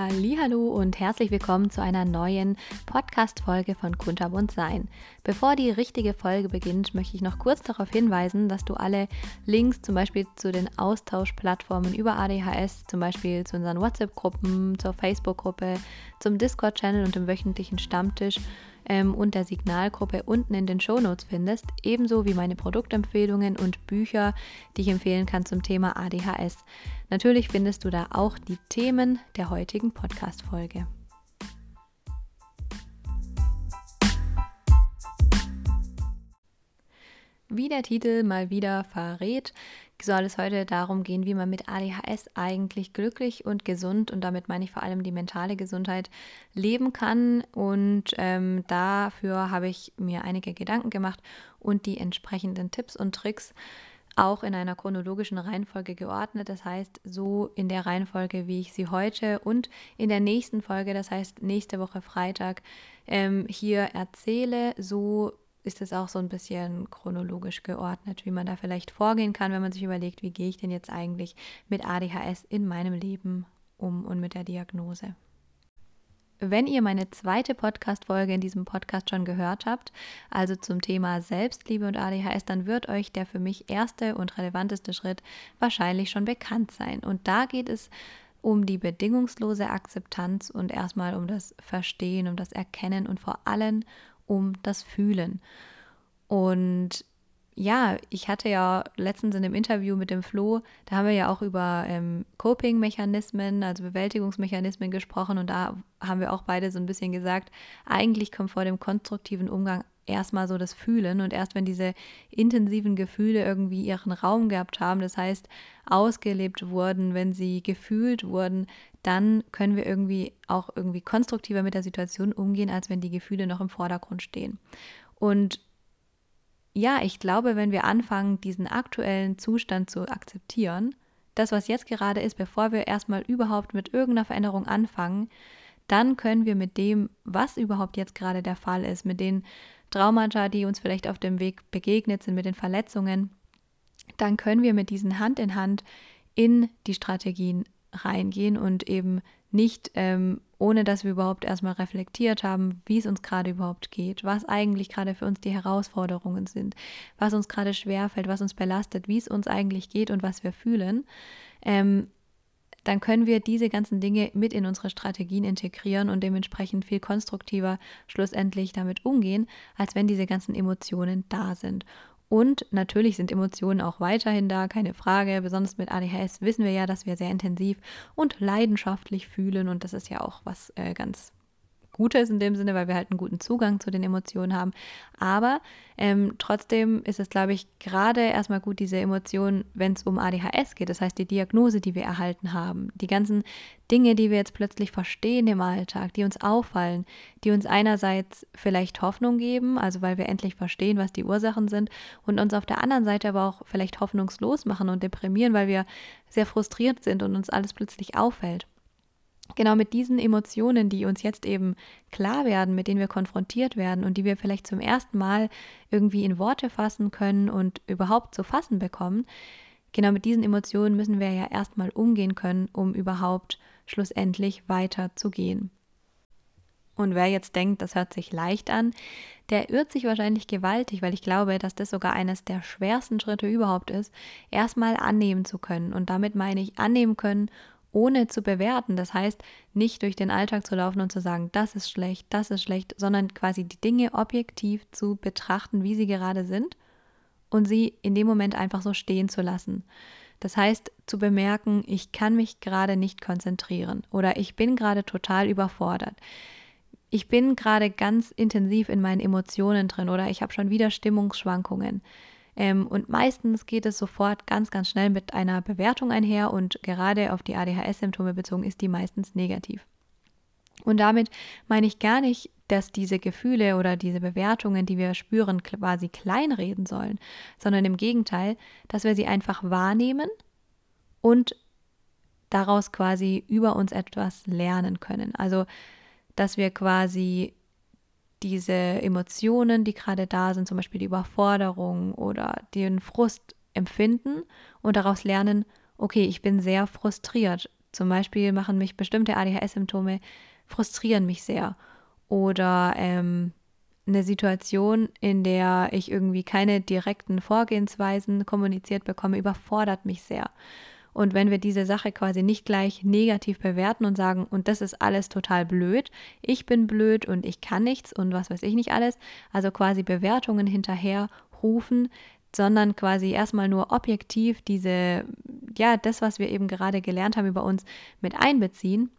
Hallo und herzlich willkommen zu einer neuen Podcast Folge von Kunterbund sein. Bevor die richtige Folge beginnt, möchte ich noch kurz darauf hinweisen, dass du alle Links zum Beispiel zu den Austauschplattformen über ADHS, zum Beispiel zu unseren WhatsApp-Gruppen, zur Facebook-Gruppe, zum Discord-Channel und dem wöchentlichen Stammtisch ähm, und der Signalgruppe unten in den Shownotes findest, ebenso wie meine Produktempfehlungen und Bücher, die ich empfehlen kann zum Thema ADHS. Natürlich findest du da auch die Themen der heutigen Podcast-Folge. Wie der Titel mal wieder verrät, soll es heute darum gehen, wie man mit ADHS eigentlich glücklich und gesund, und damit meine ich vor allem die mentale Gesundheit, leben kann. Und ähm, dafür habe ich mir einige Gedanken gemacht und die entsprechenden Tipps und Tricks auch in einer chronologischen Reihenfolge geordnet. Das heißt, so in der Reihenfolge, wie ich sie heute und in der nächsten Folge, das heißt nächste Woche Freitag, ähm, hier erzähle, so ist es auch so ein bisschen chronologisch geordnet, wie man da vielleicht vorgehen kann, wenn man sich überlegt, wie gehe ich denn jetzt eigentlich mit ADHS in meinem Leben um und mit der Diagnose. Wenn ihr meine zweite Podcast-Folge in diesem Podcast schon gehört habt, also zum Thema Selbstliebe und ADHS, dann wird euch der für mich erste und relevanteste Schritt wahrscheinlich schon bekannt sein. Und da geht es um die bedingungslose Akzeptanz und erstmal um das Verstehen, um das Erkennen und vor allem um das Fühlen. Und ja, ich hatte ja letztens in dem Interview mit dem Flo, da haben wir ja auch über ähm, Coping-Mechanismen, also Bewältigungsmechanismen gesprochen und da haben wir auch beide so ein bisschen gesagt, eigentlich kommt vor dem konstruktiven Umgang erstmal so das Fühlen und erst wenn diese intensiven Gefühle irgendwie ihren Raum gehabt haben, das heißt ausgelebt wurden, wenn sie gefühlt wurden, dann können wir irgendwie auch irgendwie konstruktiver mit der Situation umgehen, als wenn die Gefühle noch im Vordergrund stehen. Und ja, ich glaube, wenn wir anfangen, diesen aktuellen Zustand zu akzeptieren, das, was jetzt gerade ist, bevor wir erstmal überhaupt mit irgendeiner Veränderung anfangen, dann können wir mit dem, was überhaupt jetzt gerade der Fall ist, mit den Traumata, die uns vielleicht auf dem Weg begegnet sind, mit den Verletzungen, dann können wir mit diesen Hand in Hand in die Strategien reingehen und eben nicht ähm, ohne dass wir überhaupt erstmal reflektiert haben, wie es uns gerade überhaupt geht, was eigentlich gerade für uns die Herausforderungen sind, was uns gerade schwerfällt, was uns belastet, wie es uns eigentlich geht und was wir fühlen, ähm, dann können wir diese ganzen Dinge mit in unsere Strategien integrieren und dementsprechend viel konstruktiver schlussendlich damit umgehen, als wenn diese ganzen Emotionen da sind. Und natürlich sind Emotionen auch weiterhin da, keine Frage. Besonders mit ADHS wissen wir ja, dass wir sehr intensiv und leidenschaftlich fühlen. Und das ist ja auch was äh, ganz Gutes in dem Sinne, weil wir halt einen guten Zugang zu den Emotionen haben. Aber ähm, trotzdem ist es, glaube ich, gerade erstmal gut, diese Emotionen, wenn es um ADHS geht, das heißt die Diagnose, die wir erhalten haben, die ganzen Dinge, die wir jetzt plötzlich verstehen im Alltag, die uns auffallen, die uns einerseits vielleicht Hoffnung geben, also weil wir endlich verstehen, was die Ursachen sind, und uns auf der anderen Seite aber auch vielleicht hoffnungslos machen und deprimieren, weil wir sehr frustriert sind und uns alles plötzlich auffällt genau mit diesen Emotionen, die uns jetzt eben klar werden, mit denen wir konfrontiert werden und die wir vielleicht zum ersten Mal irgendwie in Worte fassen können und überhaupt zu fassen bekommen, genau mit diesen Emotionen müssen wir ja erstmal umgehen können, um überhaupt schlussendlich weiterzugehen. Und wer jetzt denkt, das hört sich leicht an, der irrt sich wahrscheinlich gewaltig, weil ich glaube, dass das sogar eines der schwersten Schritte überhaupt ist, erstmal annehmen zu können. Und damit meine ich annehmen können ohne zu bewerten. Das heißt, nicht durch den Alltag zu laufen und zu sagen, das ist schlecht, das ist schlecht, sondern quasi die Dinge objektiv zu betrachten, wie sie gerade sind und sie in dem Moment einfach so stehen zu lassen. Das heißt, zu bemerken, ich kann mich gerade nicht konzentrieren oder ich bin gerade total überfordert. Ich bin gerade ganz intensiv in meinen Emotionen drin oder ich habe schon wieder Stimmungsschwankungen. Ähm, und meistens geht es sofort ganz, ganz schnell mit einer Bewertung einher und gerade auf die ADHS-Symptome bezogen ist die meistens negativ. Und damit meine ich gar nicht, dass diese Gefühle oder diese Bewertungen, die wir spüren, quasi kleinreden sollen, sondern im Gegenteil, dass wir sie einfach wahrnehmen und daraus quasi über uns etwas lernen können. Also, dass wir quasi diese Emotionen, die gerade da sind, zum Beispiel die Überforderung oder den Frust empfinden und daraus lernen, okay, ich bin sehr frustriert Zum Beispiel machen mich bestimmte ADHS-Symptome, frustrieren mich sehr. Oder ähm, eine Situation, in der ich irgendwie keine direkten Vorgehensweisen kommuniziert bekomme, überfordert mich sehr. Und wenn wir diese Sache quasi nicht gleich negativ bewerten und sagen, und das ist alles total blöd, ich bin blöd und ich kann nichts und was weiß ich nicht alles, also quasi Bewertungen hinterher rufen, sondern quasi erstmal nur objektiv diese, ja, das, was wir eben gerade gelernt haben über uns mit einbeziehen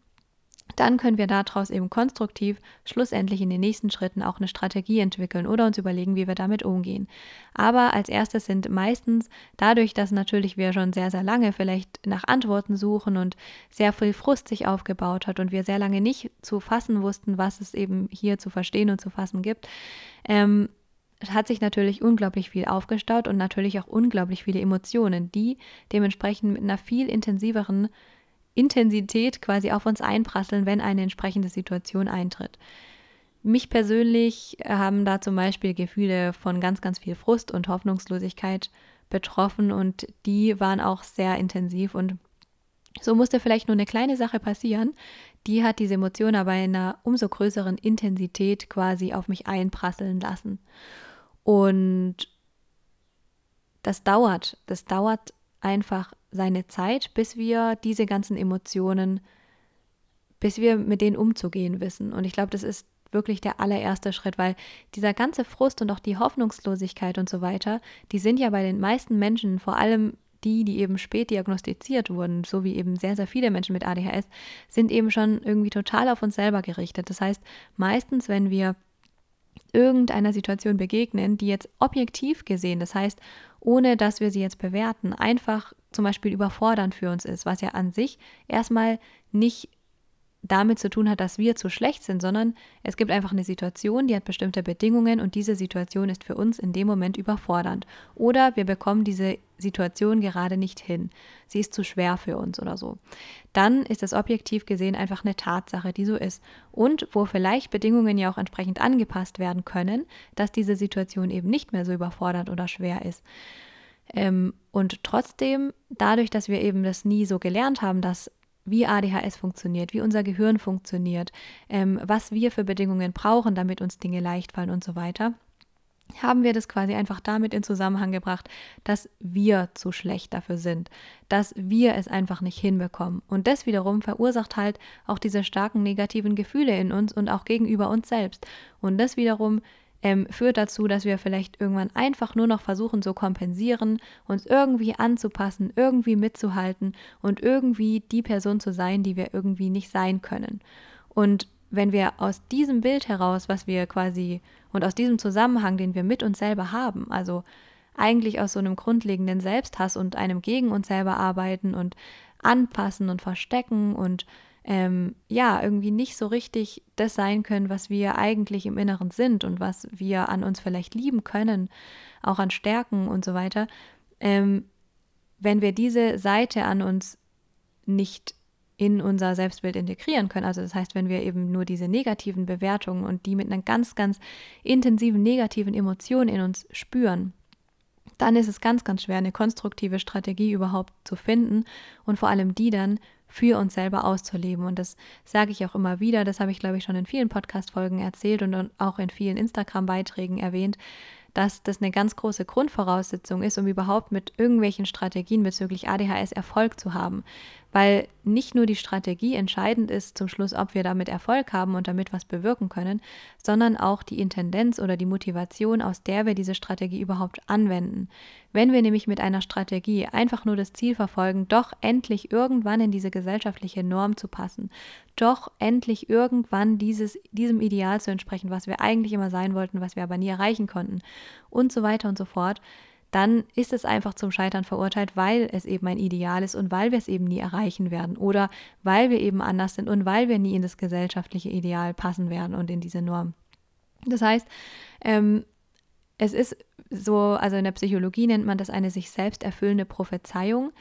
dann können wir daraus eben konstruktiv schlussendlich in den nächsten Schritten auch eine Strategie entwickeln oder uns überlegen, wie wir damit umgehen. Aber als erstes sind meistens dadurch, dass natürlich wir schon sehr, sehr lange vielleicht nach Antworten suchen und sehr viel Frust sich aufgebaut hat und wir sehr lange nicht zu fassen wussten, was es eben hier zu verstehen und zu fassen gibt, ähm, hat sich natürlich unglaublich viel aufgestaut und natürlich auch unglaublich viele Emotionen, die dementsprechend mit einer viel intensiveren Intensität quasi auf uns einprasseln, wenn eine entsprechende Situation eintritt. Mich persönlich haben da zum Beispiel Gefühle von ganz, ganz viel Frust und Hoffnungslosigkeit betroffen und die waren auch sehr intensiv und so musste vielleicht nur eine kleine Sache passieren, die hat diese Emotion aber in einer umso größeren Intensität quasi auf mich einprasseln lassen. Und das dauert, das dauert einfach seine Zeit, bis wir diese ganzen Emotionen, bis wir mit denen umzugehen wissen. Und ich glaube, das ist wirklich der allererste Schritt, weil dieser ganze Frust und auch die Hoffnungslosigkeit und so weiter, die sind ja bei den meisten Menschen, vor allem die, die eben spät diagnostiziert wurden, so wie eben sehr, sehr viele Menschen mit ADHS, sind eben schon irgendwie total auf uns selber gerichtet. Das heißt, meistens, wenn wir irgendeiner Situation begegnen, die jetzt objektiv gesehen, das heißt, ohne dass wir sie jetzt bewerten, einfach zum Beispiel überfordernd für uns ist, was ja an sich erstmal nicht damit zu tun hat, dass wir zu schlecht sind, sondern es gibt einfach eine Situation, die hat bestimmte Bedingungen und diese Situation ist für uns in dem Moment überfordernd. Oder wir bekommen diese Situation gerade nicht hin. Sie ist zu schwer für uns oder so. Dann ist es objektiv gesehen einfach eine Tatsache, die so ist. Und wo vielleicht Bedingungen ja auch entsprechend angepasst werden können, dass diese Situation eben nicht mehr so überfordernd oder schwer ist. Ähm, und trotzdem, dadurch, dass wir eben das nie so gelernt haben, dass wie ADHS funktioniert, wie unser Gehirn funktioniert, ähm, was wir für Bedingungen brauchen, damit uns Dinge leicht fallen und so weiter, haben wir das quasi einfach damit in Zusammenhang gebracht, dass wir zu schlecht dafür sind, dass wir es einfach nicht hinbekommen. Und das wiederum verursacht halt auch diese starken negativen Gefühle in uns und auch gegenüber uns selbst. Und das wiederum ähm, führt dazu, dass wir vielleicht irgendwann einfach nur noch versuchen zu kompensieren, uns irgendwie anzupassen, irgendwie mitzuhalten und irgendwie die Person zu sein, die wir irgendwie nicht sein können. Und wenn wir aus diesem Bild heraus, was wir quasi und aus diesem Zusammenhang, den wir mit uns selber haben, also eigentlich aus so einem grundlegenden Selbsthass und einem gegen uns selber arbeiten und anpassen und verstecken und ähm, ja, irgendwie nicht so richtig das sein können, was wir eigentlich im Inneren sind und was wir an uns vielleicht lieben können, auch an Stärken und so weiter, ähm, wenn wir diese Seite an uns nicht in unser Selbstbild integrieren können. Also das heißt, wenn wir eben nur diese negativen Bewertungen und die mit einer ganz, ganz intensiven negativen Emotion in uns spüren, dann ist es ganz, ganz schwer, eine konstruktive Strategie überhaupt zu finden und vor allem die dann für uns selber auszuleben. Und das sage ich auch immer wieder, das habe ich, glaube ich, schon in vielen Podcast-Folgen erzählt und auch in vielen Instagram-Beiträgen erwähnt, dass das eine ganz große Grundvoraussetzung ist, um überhaupt mit irgendwelchen Strategien bezüglich ADHS Erfolg zu haben weil nicht nur die Strategie entscheidend ist zum Schluss, ob wir damit Erfolg haben und damit was bewirken können, sondern auch die Intendenz oder die Motivation, aus der wir diese Strategie überhaupt anwenden. Wenn wir nämlich mit einer Strategie einfach nur das Ziel verfolgen, doch endlich irgendwann in diese gesellschaftliche Norm zu passen, doch endlich irgendwann dieses, diesem Ideal zu entsprechen, was wir eigentlich immer sein wollten, was wir aber nie erreichen konnten und so weiter und so fort, dann ist es einfach zum Scheitern verurteilt, weil es eben ein Ideal ist und weil wir es eben nie erreichen werden oder weil wir eben anders sind und weil wir nie in das gesellschaftliche Ideal passen werden und in diese Norm. Das heißt, ähm, es ist so, also in der Psychologie nennt man das eine sich selbst erfüllende Prophezeiung.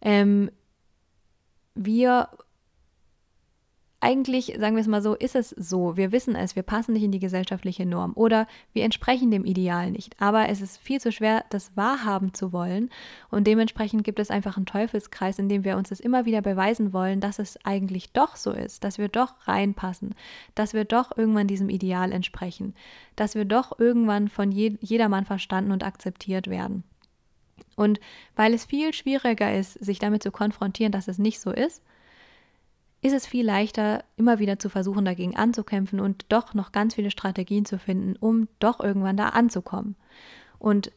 Ähm, wir eigentlich, sagen wir es mal so, ist es so. Wir wissen es, wir passen nicht in die gesellschaftliche Norm oder wir entsprechen dem Ideal nicht. Aber es ist viel zu schwer, das wahrhaben zu wollen. Und dementsprechend gibt es einfach einen Teufelskreis, in dem wir uns das immer wieder beweisen wollen, dass es eigentlich doch so ist, dass wir doch reinpassen, dass wir doch irgendwann diesem Ideal entsprechen, dass wir doch irgendwann von je jedermann verstanden und akzeptiert werden. Und weil es viel schwieriger ist, sich damit zu konfrontieren, dass es nicht so ist, ist es viel leichter, immer wieder zu versuchen, dagegen anzukämpfen und doch noch ganz viele Strategien zu finden, um doch irgendwann da anzukommen. Und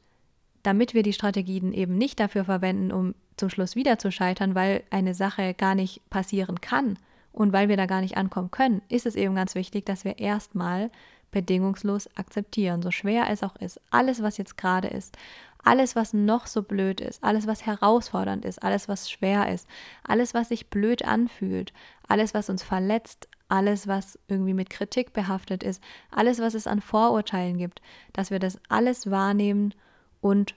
damit wir die Strategien eben nicht dafür verwenden, um zum Schluss wieder zu scheitern, weil eine Sache gar nicht passieren kann und weil wir da gar nicht ankommen können, ist es eben ganz wichtig, dass wir erstmal bedingungslos akzeptieren, so schwer es auch ist. Alles, was jetzt gerade ist, alles, was noch so blöd ist, alles, was herausfordernd ist, alles, was schwer ist, alles, was sich blöd anfühlt, alles, was uns verletzt, alles, was irgendwie mit Kritik behaftet ist, alles, was es an Vorurteilen gibt, dass wir das alles wahrnehmen und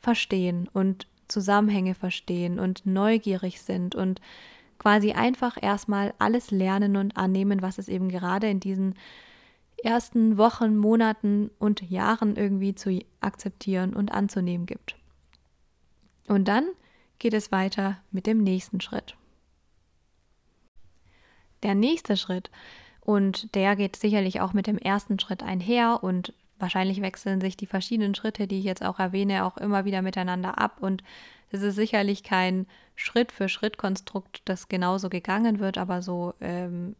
verstehen und Zusammenhänge verstehen und neugierig sind und quasi einfach erstmal alles lernen und annehmen, was es eben gerade in diesen ersten Wochen, Monaten und Jahren irgendwie zu akzeptieren und anzunehmen gibt. Und dann geht es weiter mit dem nächsten Schritt. Der nächste Schritt, und der geht sicherlich auch mit dem ersten Schritt einher und wahrscheinlich wechseln sich die verschiedenen Schritte, die ich jetzt auch erwähne, auch immer wieder miteinander ab und es ist sicherlich kein Schritt-für-Schritt-Konstrukt, das genauso gegangen wird, aber so ähm,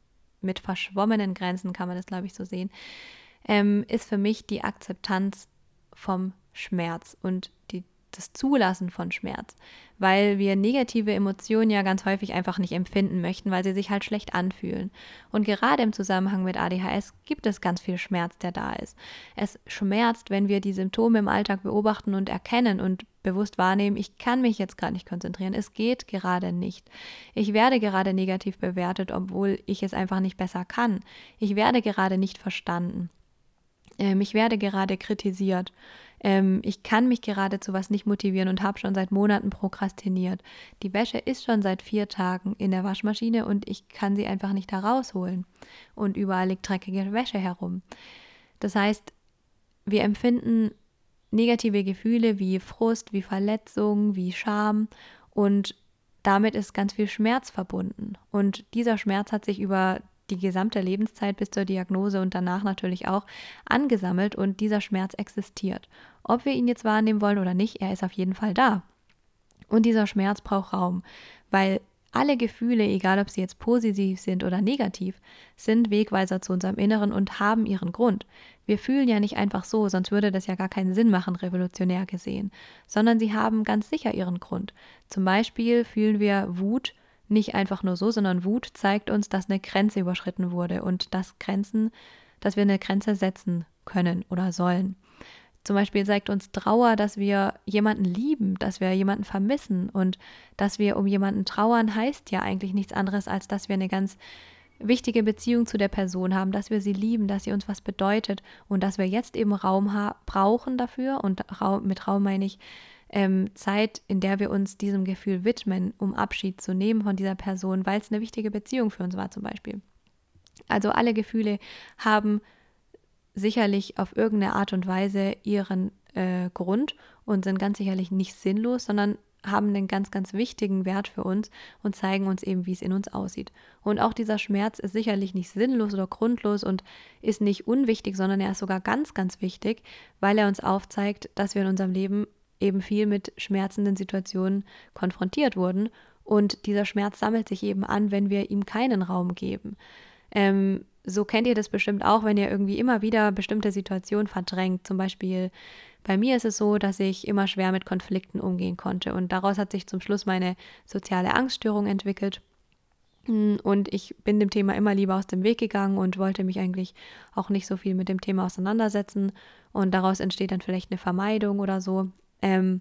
mit verschwommenen Grenzen, kann man das, glaube ich, so sehen, ähm, ist für mich die Akzeptanz vom Schmerz und die, das Zulassen von Schmerz, weil wir negative Emotionen ja ganz häufig einfach nicht empfinden möchten, weil sie sich halt schlecht anfühlen. Und gerade im Zusammenhang mit ADHS gibt es ganz viel Schmerz, der da ist. Es schmerzt, wenn wir die Symptome im Alltag beobachten und erkennen und bewusst wahrnehmen, ich kann mich jetzt gerade nicht konzentrieren, es geht gerade nicht. Ich werde gerade negativ bewertet, obwohl ich es einfach nicht besser kann. Ich werde gerade nicht verstanden. Ähm, ich werde gerade kritisiert. Ähm, ich kann mich gerade zu was nicht motivieren und habe schon seit Monaten prokrastiniert. Die Wäsche ist schon seit vier Tagen in der Waschmaschine und ich kann sie einfach nicht herausholen. Und überall liegt dreckige Wäsche herum. Das heißt, wir empfinden negative Gefühle wie Frust, wie Verletzung, wie Scham und damit ist ganz viel Schmerz verbunden. Und dieser Schmerz hat sich über die gesamte Lebenszeit bis zur Diagnose und danach natürlich auch angesammelt und dieser Schmerz existiert. Ob wir ihn jetzt wahrnehmen wollen oder nicht, er ist auf jeden Fall da. Und dieser Schmerz braucht Raum, weil alle Gefühle, egal ob sie jetzt positiv sind oder negativ, sind Wegweiser zu unserem Inneren und haben ihren Grund. Wir fühlen ja nicht einfach so, sonst würde das ja gar keinen Sinn machen, revolutionär gesehen, sondern sie haben ganz sicher ihren Grund. Zum Beispiel fühlen wir Wut nicht einfach nur so, sondern Wut zeigt uns, dass eine Grenze überschritten wurde und dass Grenzen, dass wir eine Grenze setzen können oder sollen. Zum Beispiel zeigt uns Trauer, dass wir jemanden lieben, dass wir jemanden vermissen und dass wir um jemanden trauern, heißt ja eigentlich nichts anderes, als dass wir eine ganz wichtige Beziehung zu der Person haben, dass wir sie lieben, dass sie uns was bedeutet und dass wir jetzt eben Raum brauchen dafür und Raum, mit Raum meine ich ähm, Zeit, in der wir uns diesem Gefühl widmen, um Abschied zu nehmen von dieser Person, weil es eine wichtige Beziehung für uns war zum Beispiel. Also alle Gefühle haben sicherlich auf irgendeine Art und Weise ihren äh, Grund und sind ganz sicherlich nicht sinnlos, sondern haben einen ganz, ganz wichtigen Wert für uns und zeigen uns eben, wie es in uns aussieht. Und auch dieser Schmerz ist sicherlich nicht sinnlos oder grundlos und ist nicht unwichtig, sondern er ist sogar ganz, ganz wichtig, weil er uns aufzeigt, dass wir in unserem Leben eben viel mit schmerzenden Situationen konfrontiert wurden. Und dieser Schmerz sammelt sich eben an, wenn wir ihm keinen Raum geben. Ähm, so kennt ihr das bestimmt auch, wenn ihr irgendwie immer wieder bestimmte Situationen verdrängt. Zum Beispiel bei mir ist es so, dass ich immer schwer mit Konflikten umgehen konnte und daraus hat sich zum Schluss meine soziale Angststörung entwickelt. Und ich bin dem Thema immer lieber aus dem Weg gegangen und wollte mich eigentlich auch nicht so viel mit dem Thema auseinandersetzen. Und daraus entsteht dann vielleicht eine Vermeidung oder so. Ähm,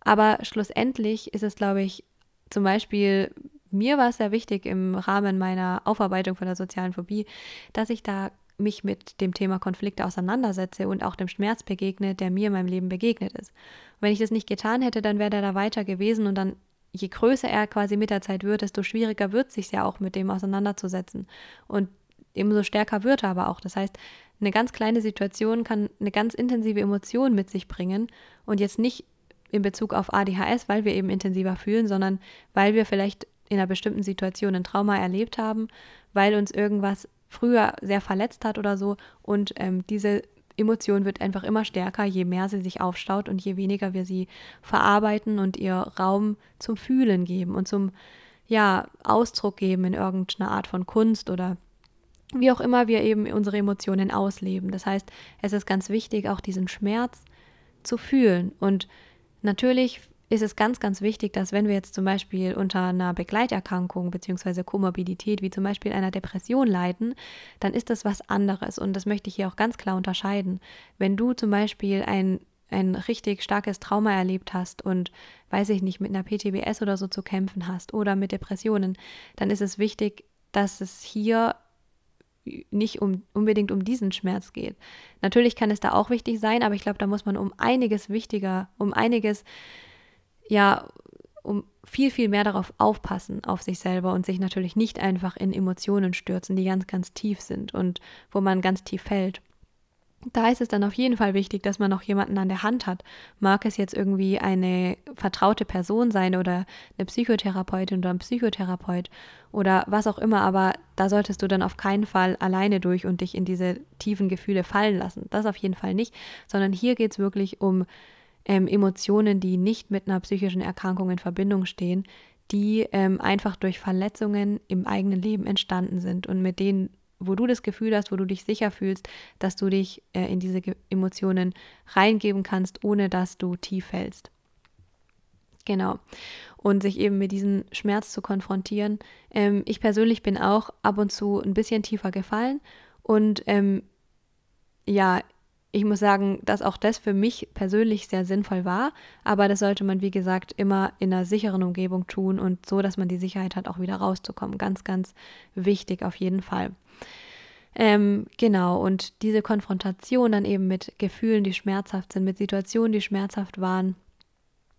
aber schlussendlich ist es, glaube ich, zum Beispiel mir war es sehr wichtig im Rahmen meiner Aufarbeitung von der sozialen Phobie, dass ich da mich mit dem Thema Konflikte auseinandersetze und auch dem Schmerz begegne, der mir in meinem Leben begegnet ist. Und wenn ich das nicht getan hätte, dann wäre der da weiter gewesen und dann je größer er quasi mit der Zeit wird, desto schwieriger wird es sich ja auch mit dem auseinanderzusetzen. Und umso stärker wird er aber auch. Das heißt, eine ganz kleine Situation kann eine ganz intensive Emotion mit sich bringen und jetzt nicht in Bezug auf ADHS, weil wir eben intensiver fühlen, sondern weil wir vielleicht in einer bestimmten Situation ein Trauma erlebt haben, weil uns irgendwas früher sehr verletzt hat oder so. Und ähm, diese Emotion wird einfach immer stärker, je mehr sie sich aufstaut und je weniger wir sie verarbeiten und ihr Raum zum Fühlen geben und zum ja, Ausdruck geben in irgendeiner Art von Kunst oder wie auch immer wir eben unsere Emotionen ausleben. Das heißt, es ist ganz wichtig, auch diesen Schmerz zu fühlen. Und natürlich ist es ganz, ganz wichtig, dass wenn wir jetzt zum Beispiel unter einer Begleiterkrankung bzw. Komorbidität wie zum Beispiel einer Depression leiden, dann ist das was anderes. Und das möchte ich hier auch ganz klar unterscheiden. Wenn du zum Beispiel ein ein richtig starkes Trauma erlebt hast und, weiß ich nicht, mit einer PTBS oder so zu kämpfen hast oder mit Depressionen, dann ist es wichtig, dass es hier nicht um, unbedingt um diesen Schmerz geht. Natürlich kann es da auch wichtig sein, aber ich glaube, da muss man um einiges wichtiger, um einiges, ja, um viel, viel mehr darauf aufpassen, auf sich selber und sich natürlich nicht einfach in Emotionen stürzen, die ganz, ganz tief sind und wo man ganz tief fällt da ist es dann auf jeden Fall wichtig, dass man noch jemanden an der Hand hat. Mag es jetzt irgendwie eine vertraute Person sein oder eine Psychotherapeutin oder ein Psychotherapeut oder was auch immer, aber da solltest du dann auf keinen Fall alleine durch und dich in diese tiefen Gefühle fallen lassen. Das auf jeden Fall nicht, sondern hier geht es wirklich um ähm, Emotionen, die nicht mit einer psychischen Erkrankung in Verbindung stehen, die ähm, einfach durch Verletzungen im eigenen Leben entstanden sind und mit denen wo du das Gefühl hast, wo du dich sicher fühlst, dass du dich äh, in diese Emotionen reingeben kannst, ohne dass du tief fällst. Genau. Und sich eben mit diesem Schmerz zu konfrontieren. Ähm, ich persönlich bin auch ab und zu ein bisschen tiefer gefallen. Und ähm, ja, ich muss sagen, dass auch das für mich persönlich sehr sinnvoll war. Aber das sollte man, wie gesagt, immer in einer sicheren Umgebung tun und so, dass man die Sicherheit hat, auch wieder rauszukommen. Ganz, ganz wichtig auf jeden Fall. Ähm, genau, und diese Konfrontation dann eben mit Gefühlen, die schmerzhaft sind, mit Situationen, die schmerzhaft waren,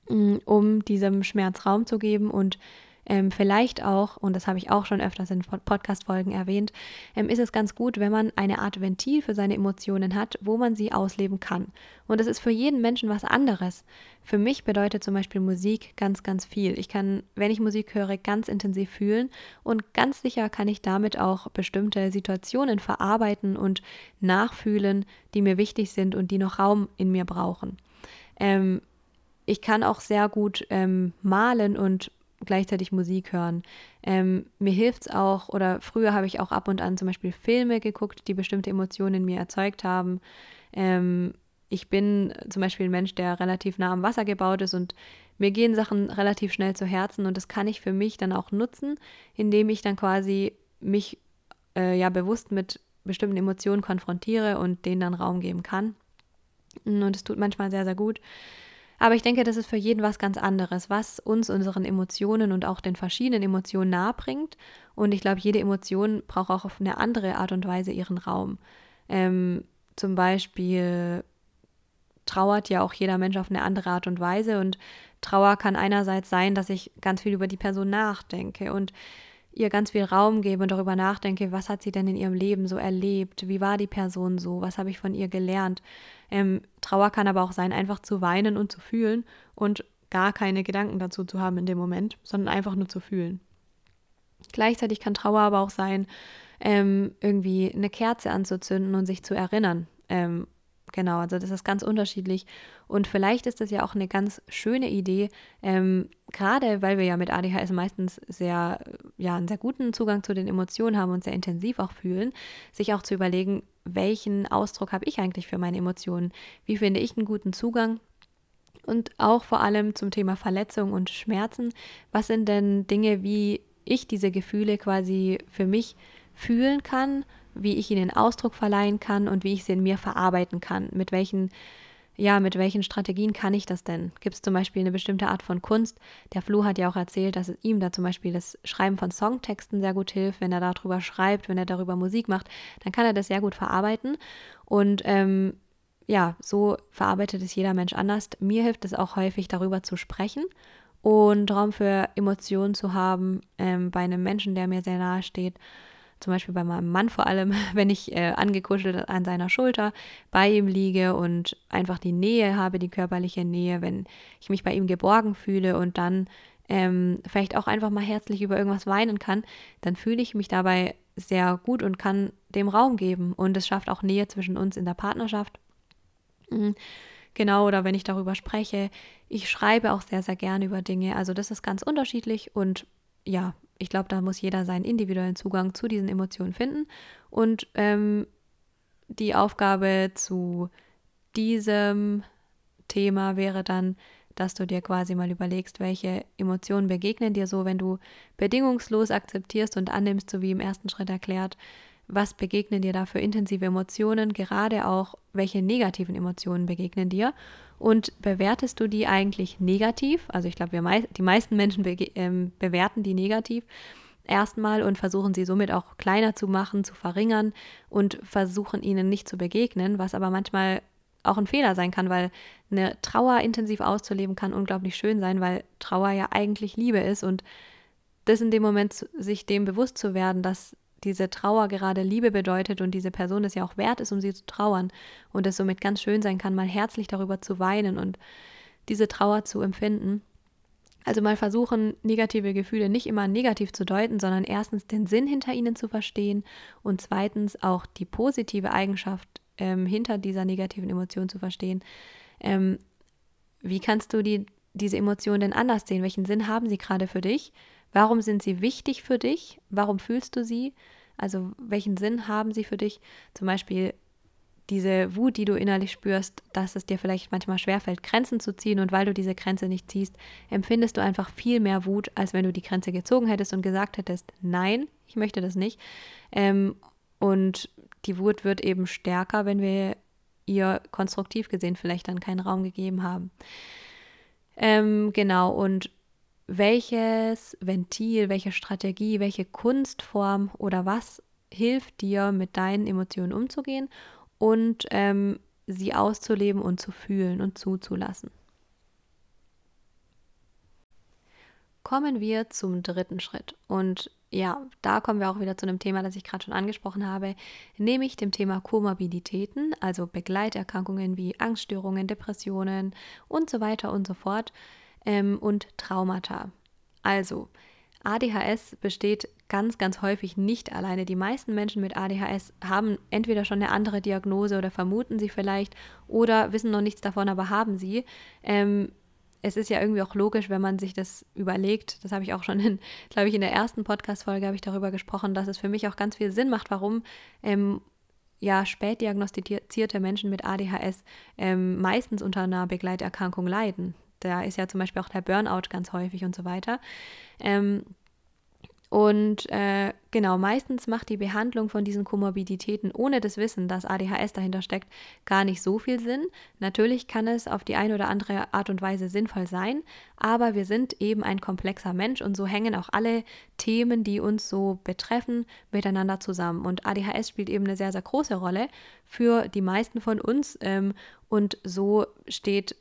mm, um diesem Schmerz Raum zu geben und ähm, vielleicht auch, und das habe ich auch schon öfters in Podcast-Folgen erwähnt, ähm, ist es ganz gut, wenn man eine Art Ventil für seine Emotionen hat, wo man sie ausleben kann. Und das ist für jeden Menschen was anderes. Für mich bedeutet zum Beispiel Musik ganz, ganz viel. Ich kann, wenn ich Musik höre, ganz intensiv fühlen und ganz sicher kann ich damit auch bestimmte Situationen verarbeiten und nachfühlen, die mir wichtig sind und die noch Raum in mir brauchen. Ähm, ich kann auch sehr gut ähm, malen und gleichzeitig Musik hören. Ähm, mir hilft es auch, oder früher habe ich auch ab und an zum Beispiel Filme geguckt, die bestimmte Emotionen in mir erzeugt haben. Ähm, ich bin zum Beispiel ein Mensch, der relativ nah am Wasser gebaut ist und mir gehen Sachen relativ schnell zu Herzen und das kann ich für mich dann auch nutzen, indem ich dann quasi mich äh, ja bewusst mit bestimmten Emotionen konfrontiere und denen dann Raum geben kann. Und es tut manchmal sehr, sehr gut. Aber ich denke, das ist für jeden was ganz anderes, was uns unseren Emotionen und auch den verschiedenen Emotionen nahebringt. Und ich glaube, jede Emotion braucht auch auf eine andere Art und Weise ihren Raum. Ähm, zum Beispiel trauert ja auch jeder Mensch auf eine andere Art und Weise. Und Trauer kann einerseits sein, dass ich ganz viel über die Person nachdenke und ihr ganz viel Raum gebe und darüber nachdenke, was hat sie denn in ihrem Leben so erlebt, wie war die Person so, was habe ich von ihr gelernt. Ähm, Trauer kann aber auch sein, einfach zu weinen und zu fühlen und gar keine Gedanken dazu zu haben in dem Moment, sondern einfach nur zu fühlen. Gleichzeitig kann Trauer aber auch sein, ähm, irgendwie eine Kerze anzuzünden und sich zu erinnern ähm, Genau, also das ist ganz unterschiedlich. Und vielleicht ist das ja auch eine ganz schöne Idee, ähm, gerade weil wir ja mit ADHS meistens sehr, ja, einen sehr guten Zugang zu den Emotionen haben und sehr intensiv auch fühlen, sich auch zu überlegen, welchen Ausdruck habe ich eigentlich für meine Emotionen? Wie finde ich einen guten Zugang? Und auch vor allem zum Thema Verletzung und Schmerzen. Was sind denn Dinge, wie ich diese Gefühle quasi für mich fühlen kann wie ich ihnen Ausdruck verleihen kann und wie ich sie in mir verarbeiten kann. Mit welchen, ja, mit welchen Strategien kann ich das denn? Gibt es zum Beispiel eine bestimmte Art von Kunst? Der Flo hat ja auch erzählt, dass es ihm da zum Beispiel das Schreiben von Songtexten sehr gut hilft. Wenn er darüber schreibt, wenn er darüber Musik macht, dann kann er das sehr gut verarbeiten. Und ähm, ja, so verarbeitet es jeder Mensch anders. Mir hilft es auch häufig, darüber zu sprechen und Raum für Emotionen zu haben ähm, bei einem Menschen, der mir sehr nahe steht. Zum Beispiel bei meinem Mann vor allem, wenn ich äh, angekuschelt an seiner Schulter bei ihm liege und einfach die Nähe habe, die körperliche Nähe, wenn ich mich bei ihm geborgen fühle und dann ähm, vielleicht auch einfach mal herzlich über irgendwas weinen kann, dann fühle ich mich dabei sehr gut und kann dem Raum geben. Und es schafft auch Nähe zwischen uns in der Partnerschaft. Mhm. Genau, oder wenn ich darüber spreche. Ich schreibe auch sehr, sehr gerne über Dinge. Also das ist ganz unterschiedlich und ja, ich glaube, da muss jeder seinen individuellen Zugang zu diesen Emotionen finden. Und ähm, die Aufgabe zu diesem Thema wäre dann, dass du dir quasi mal überlegst, welche Emotionen begegnen dir so, wenn du bedingungslos akzeptierst und annimmst, so wie im ersten Schritt erklärt, was begegnen dir da für intensive Emotionen, gerade auch welche negativen Emotionen begegnen dir und bewertest du die eigentlich negativ? Also ich glaube, mei die meisten Menschen be ähm, bewerten die negativ erstmal und versuchen sie somit auch kleiner zu machen, zu verringern und versuchen ihnen nicht zu begegnen, was aber manchmal auch ein Fehler sein kann, weil eine Trauer intensiv auszuleben kann unglaublich schön sein, weil Trauer ja eigentlich Liebe ist und das in dem Moment sich dem bewusst zu werden, dass diese Trauer gerade Liebe bedeutet und diese Person es ja auch wert ist, um sie zu trauern und es somit ganz schön sein kann, mal herzlich darüber zu weinen und diese Trauer zu empfinden. Also mal versuchen, negative Gefühle nicht immer negativ zu deuten, sondern erstens den Sinn hinter ihnen zu verstehen und zweitens auch die positive Eigenschaft ähm, hinter dieser negativen Emotion zu verstehen. Ähm, wie kannst du die, diese Emotion denn anders sehen? Welchen Sinn haben sie gerade für dich? Warum sind sie wichtig für dich? Warum fühlst du sie? Also welchen Sinn haben sie für dich? Zum Beispiel diese Wut, die du innerlich spürst, dass es dir vielleicht manchmal schwerfällt, Grenzen zu ziehen und weil du diese Grenze nicht ziehst, empfindest du einfach viel mehr Wut, als wenn du die Grenze gezogen hättest und gesagt hättest, nein, ich möchte das nicht. Ähm, und die Wut wird eben stärker, wenn wir ihr konstruktiv gesehen vielleicht dann keinen Raum gegeben haben. Ähm, genau, und welches Ventil, welche Strategie, welche Kunstform oder was hilft dir, mit deinen Emotionen umzugehen und ähm, sie auszuleben und zu fühlen und zuzulassen. Kommen wir zum dritten Schritt. Und ja, da kommen wir auch wieder zu einem Thema, das ich gerade schon angesprochen habe, nämlich dem Thema Komorbiditäten, also Begleiterkrankungen wie Angststörungen, Depressionen und so weiter und so fort ähm, und Traumata. Also, ADHS besteht ganz, ganz häufig nicht alleine. Die meisten Menschen mit ADHS haben entweder schon eine andere Diagnose oder vermuten sie vielleicht oder wissen noch nichts davon, aber haben sie. Ähm, es ist ja irgendwie auch logisch, wenn man sich das überlegt. Das habe ich auch schon, in, glaube ich, in der ersten Podcast-Folge habe ich darüber gesprochen, dass es für mich auch ganz viel Sinn macht, warum ähm, ja spät Menschen mit ADHS ähm, meistens unter einer Begleiterkrankung leiden. Da ist ja zum Beispiel auch der Burnout ganz häufig und so weiter. Ähm, und äh, genau, meistens macht die Behandlung von diesen Komorbiditäten ohne das Wissen, dass ADHS dahinter steckt, gar nicht so viel Sinn. Natürlich kann es auf die eine oder andere Art und Weise sinnvoll sein, aber wir sind eben ein komplexer Mensch und so hängen auch alle Themen, die uns so betreffen, miteinander zusammen. Und ADHS spielt eben eine sehr, sehr große Rolle für die meisten von uns ähm, und so steht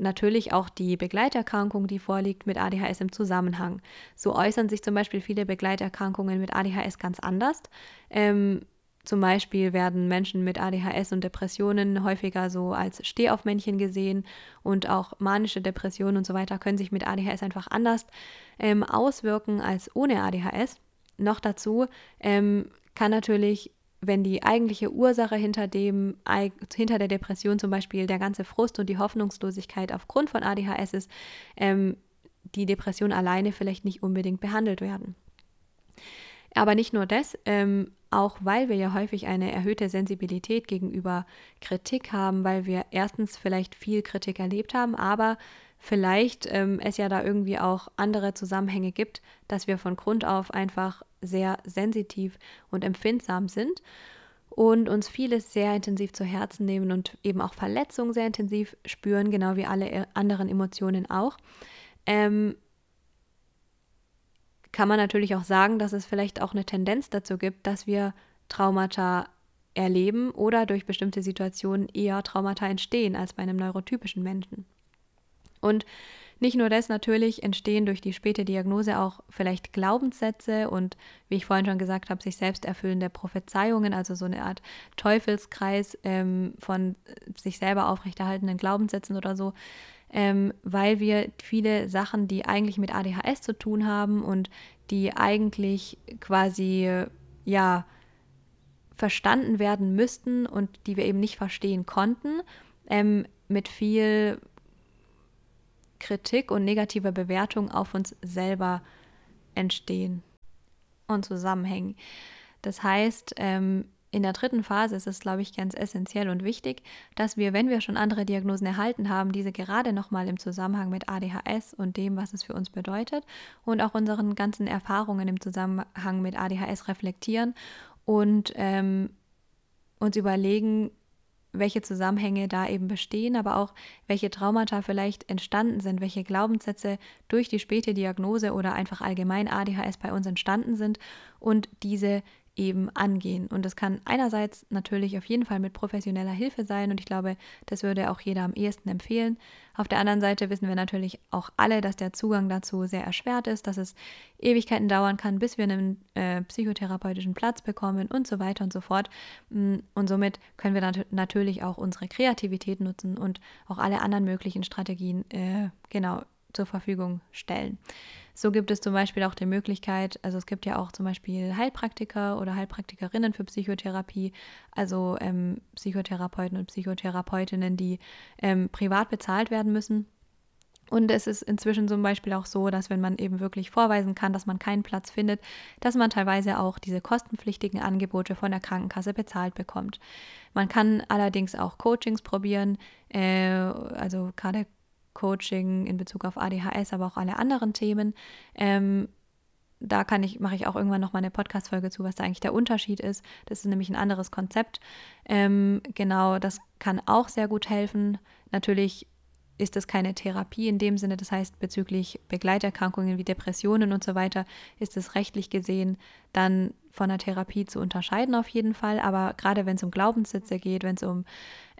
natürlich auch die Begleiterkrankung, die vorliegt, mit ADHS im Zusammenhang. So äußern sich zum Beispiel viele Begleiterkrankungen mit ADHS ganz anders. Ähm, zum Beispiel werden Menschen mit ADHS und Depressionen häufiger so als Stehaufmännchen gesehen und auch manische Depressionen und so weiter können sich mit ADHS einfach anders ähm, auswirken als ohne ADHS. Noch dazu ähm, kann natürlich wenn die eigentliche Ursache hinter dem, hinter der Depression zum Beispiel der ganze Frust und die Hoffnungslosigkeit aufgrund von ADHS ist, ähm, die Depression alleine vielleicht nicht unbedingt behandelt werden. Aber nicht nur das, ähm, auch weil wir ja häufig eine erhöhte Sensibilität gegenüber Kritik haben, weil wir erstens vielleicht viel Kritik erlebt haben, aber vielleicht ähm, es ja da irgendwie auch andere Zusammenhänge gibt, dass wir von Grund auf einfach sehr sensitiv und empfindsam sind und uns vieles sehr intensiv zu Herzen nehmen und eben auch Verletzungen sehr intensiv spüren, genau wie alle äh, anderen Emotionen auch. Ähm, kann man natürlich auch sagen, dass es vielleicht auch eine Tendenz dazu gibt, dass wir Traumata erleben oder durch bestimmte Situationen eher Traumata entstehen als bei einem neurotypischen Menschen. Und Nicht nur das, natürlich entstehen durch die späte Diagnose auch vielleicht Glaubenssätze und, wie ich vorhin schon gesagt habe, sich selbst erfüllende Prophezeiungen, also so eine Art Teufelskreis ähm, von sich selber aufrechterhaltenen Glaubenssätzen oder so, ähm, weil wir viele Sachen, die eigentlich mit ADHS zu tun haben und die eigentlich quasi, ja, verstanden werden müssten und die wir eben nicht verstehen konnten, ähm, mit viel Kritik und negativer Bewertung auf uns selber entstehen und zusammenhängen. Das heißt, ähm, in der dritten Phase ist es, glaube ich, ganz essentiell und wichtig, dass wir, wenn wir schon andere Diagnosen erhalten haben, diese gerade nochmal im Zusammenhang mit ADHS und dem, was es für uns bedeutet und auch unseren ganzen Erfahrungen im Zusammenhang mit ADHS reflektieren und ähm, uns überlegen, welche Zusammenhänge da eben bestehen, aber auch welche Traumata vielleicht entstanden sind, welche Glaubenssätze durch die späte Diagnose oder einfach allgemein ADHS bei uns entstanden sind. Und diese eben angehen. Und das kann einerseits natürlich auf jeden Fall mit professioneller Hilfe sein und ich glaube, das würde auch jeder am ehesten empfehlen. Auf der anderen Seite wissen wir natürlich auch alle, dass der Zugang dazu sehr erschwert ist, dass es Ewigkeiten dauern kann, bis wir einen äh, psychotherapeutischen Platz bekommen und so weiter und so fort. Mm, und somit können wir nat natürlich auch unsere Kreativität nutzen und auch alle anderen möglichen Strategien äh, genau zur Verfügung stellen. So gibt es zum Beispiel auch die Möglichkeit, also es gibt ja auch zum Beispiel Heilpraktiker oder Heilpraktikerinnen für Psychotherapie, also ähm, Psychotherapeuten und Psychotherapeutinnen, die ähm, privat bezahlt werden müssen. Und es ist inzwischen zum Beispiel auch so, dass wenn man eben wirklich vorweisen kann, dass man keinen Platz findet, dass man teilweise auch diese kostenpflichtigen Angebote von der Krankenkasse bezahlt bekommt. Man kann allerdings auch Coachings probieren, äh, also gerade Coaching in Bezug auf ADHS, aber auch alle anderen Themen. Ähm, da kann ich, mache ich auch irgendwann noch mal eine Podcast-Folge zu, was da eigentlich der Unterschied ist. Das ist nämlich ein anderes Konzept. Ähm, genau, das kann auch sehr gut helfen. Natürlich ist das keine Therapie in dem Sinne. Das heißt, bezüglich Begleiterkrankungen wie Depressionen und so weiter ist es rechtlich gesehen dann von der Therapie zu unterscheiden auf jeden Fall. Aber gerade wenn es um Glaubenssätze geht, wenn es um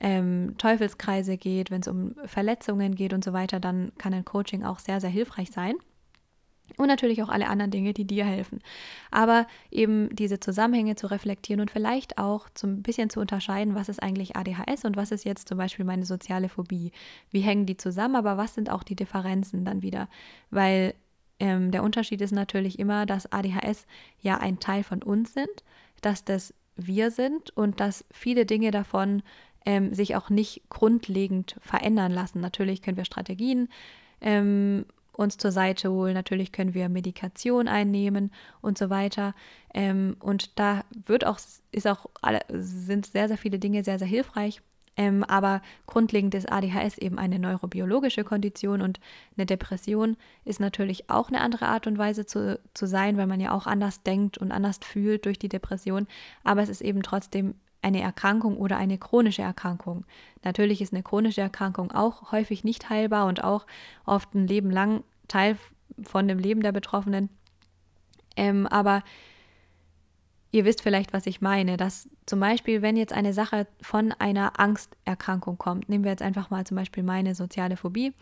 ähm, Teufelskreise geht, wenn es um Verletzungen geht und so weiter, dann kann ein Coaching auch sehr, sehr hilfreich sein. Und natürlich auch alle anderen Dinge, die dir helfen. Aber eben diese Zusammenhänge zu reflektieren und vielleicht auch so ein bisschen zu unterscheiden, was ist eigentlich ADHS und was ist jetzt zum Beispiel meine soziale Phobie. Wie hängen die zusammen, aber was sind auch die Differenzen dann wieder? Weil ähm, der Unterschied ist natürlich immer, dass ADHS ja ein Teil von uns sind, dass das wir sind und dass viele Dinge davon ähm, sich auch nicht grundlegend verändern lassen. Natürlich können wir Strategien ähm, uns zur Seite holen, natürlich können wir Medikation einnehmen und so weiter. Ähm, und da wird auch, ist auch, sind sehr, sehr viele Dinge sehr, sehr hilfreich. Ähm, aber grundlegend ist ADHS eben eine neurobiologische Kondition und eine Depression ist natürlich auch eine andere Art und Weise zu, zu sein, weil man ja auch anders denkt und anders fühlt durch die Depression. Aber es ist eben trotzdem eine Erkrankung oder eine chronische Erkrankung. Natürlich ist eine chronische Erkrankung auch häufig nicht heilbar und auch oft ein Leben lang Teil von dem Leben der Betroffenen. Ähm, aber Ihr wisst vielleicht, was ich meine, dass zum Beispiel, wenn jetzt eine Sache von einer Angsterkrankung kommt, nehmen wir jetzt einfach mal zum Beispiel meine soziale Phobie,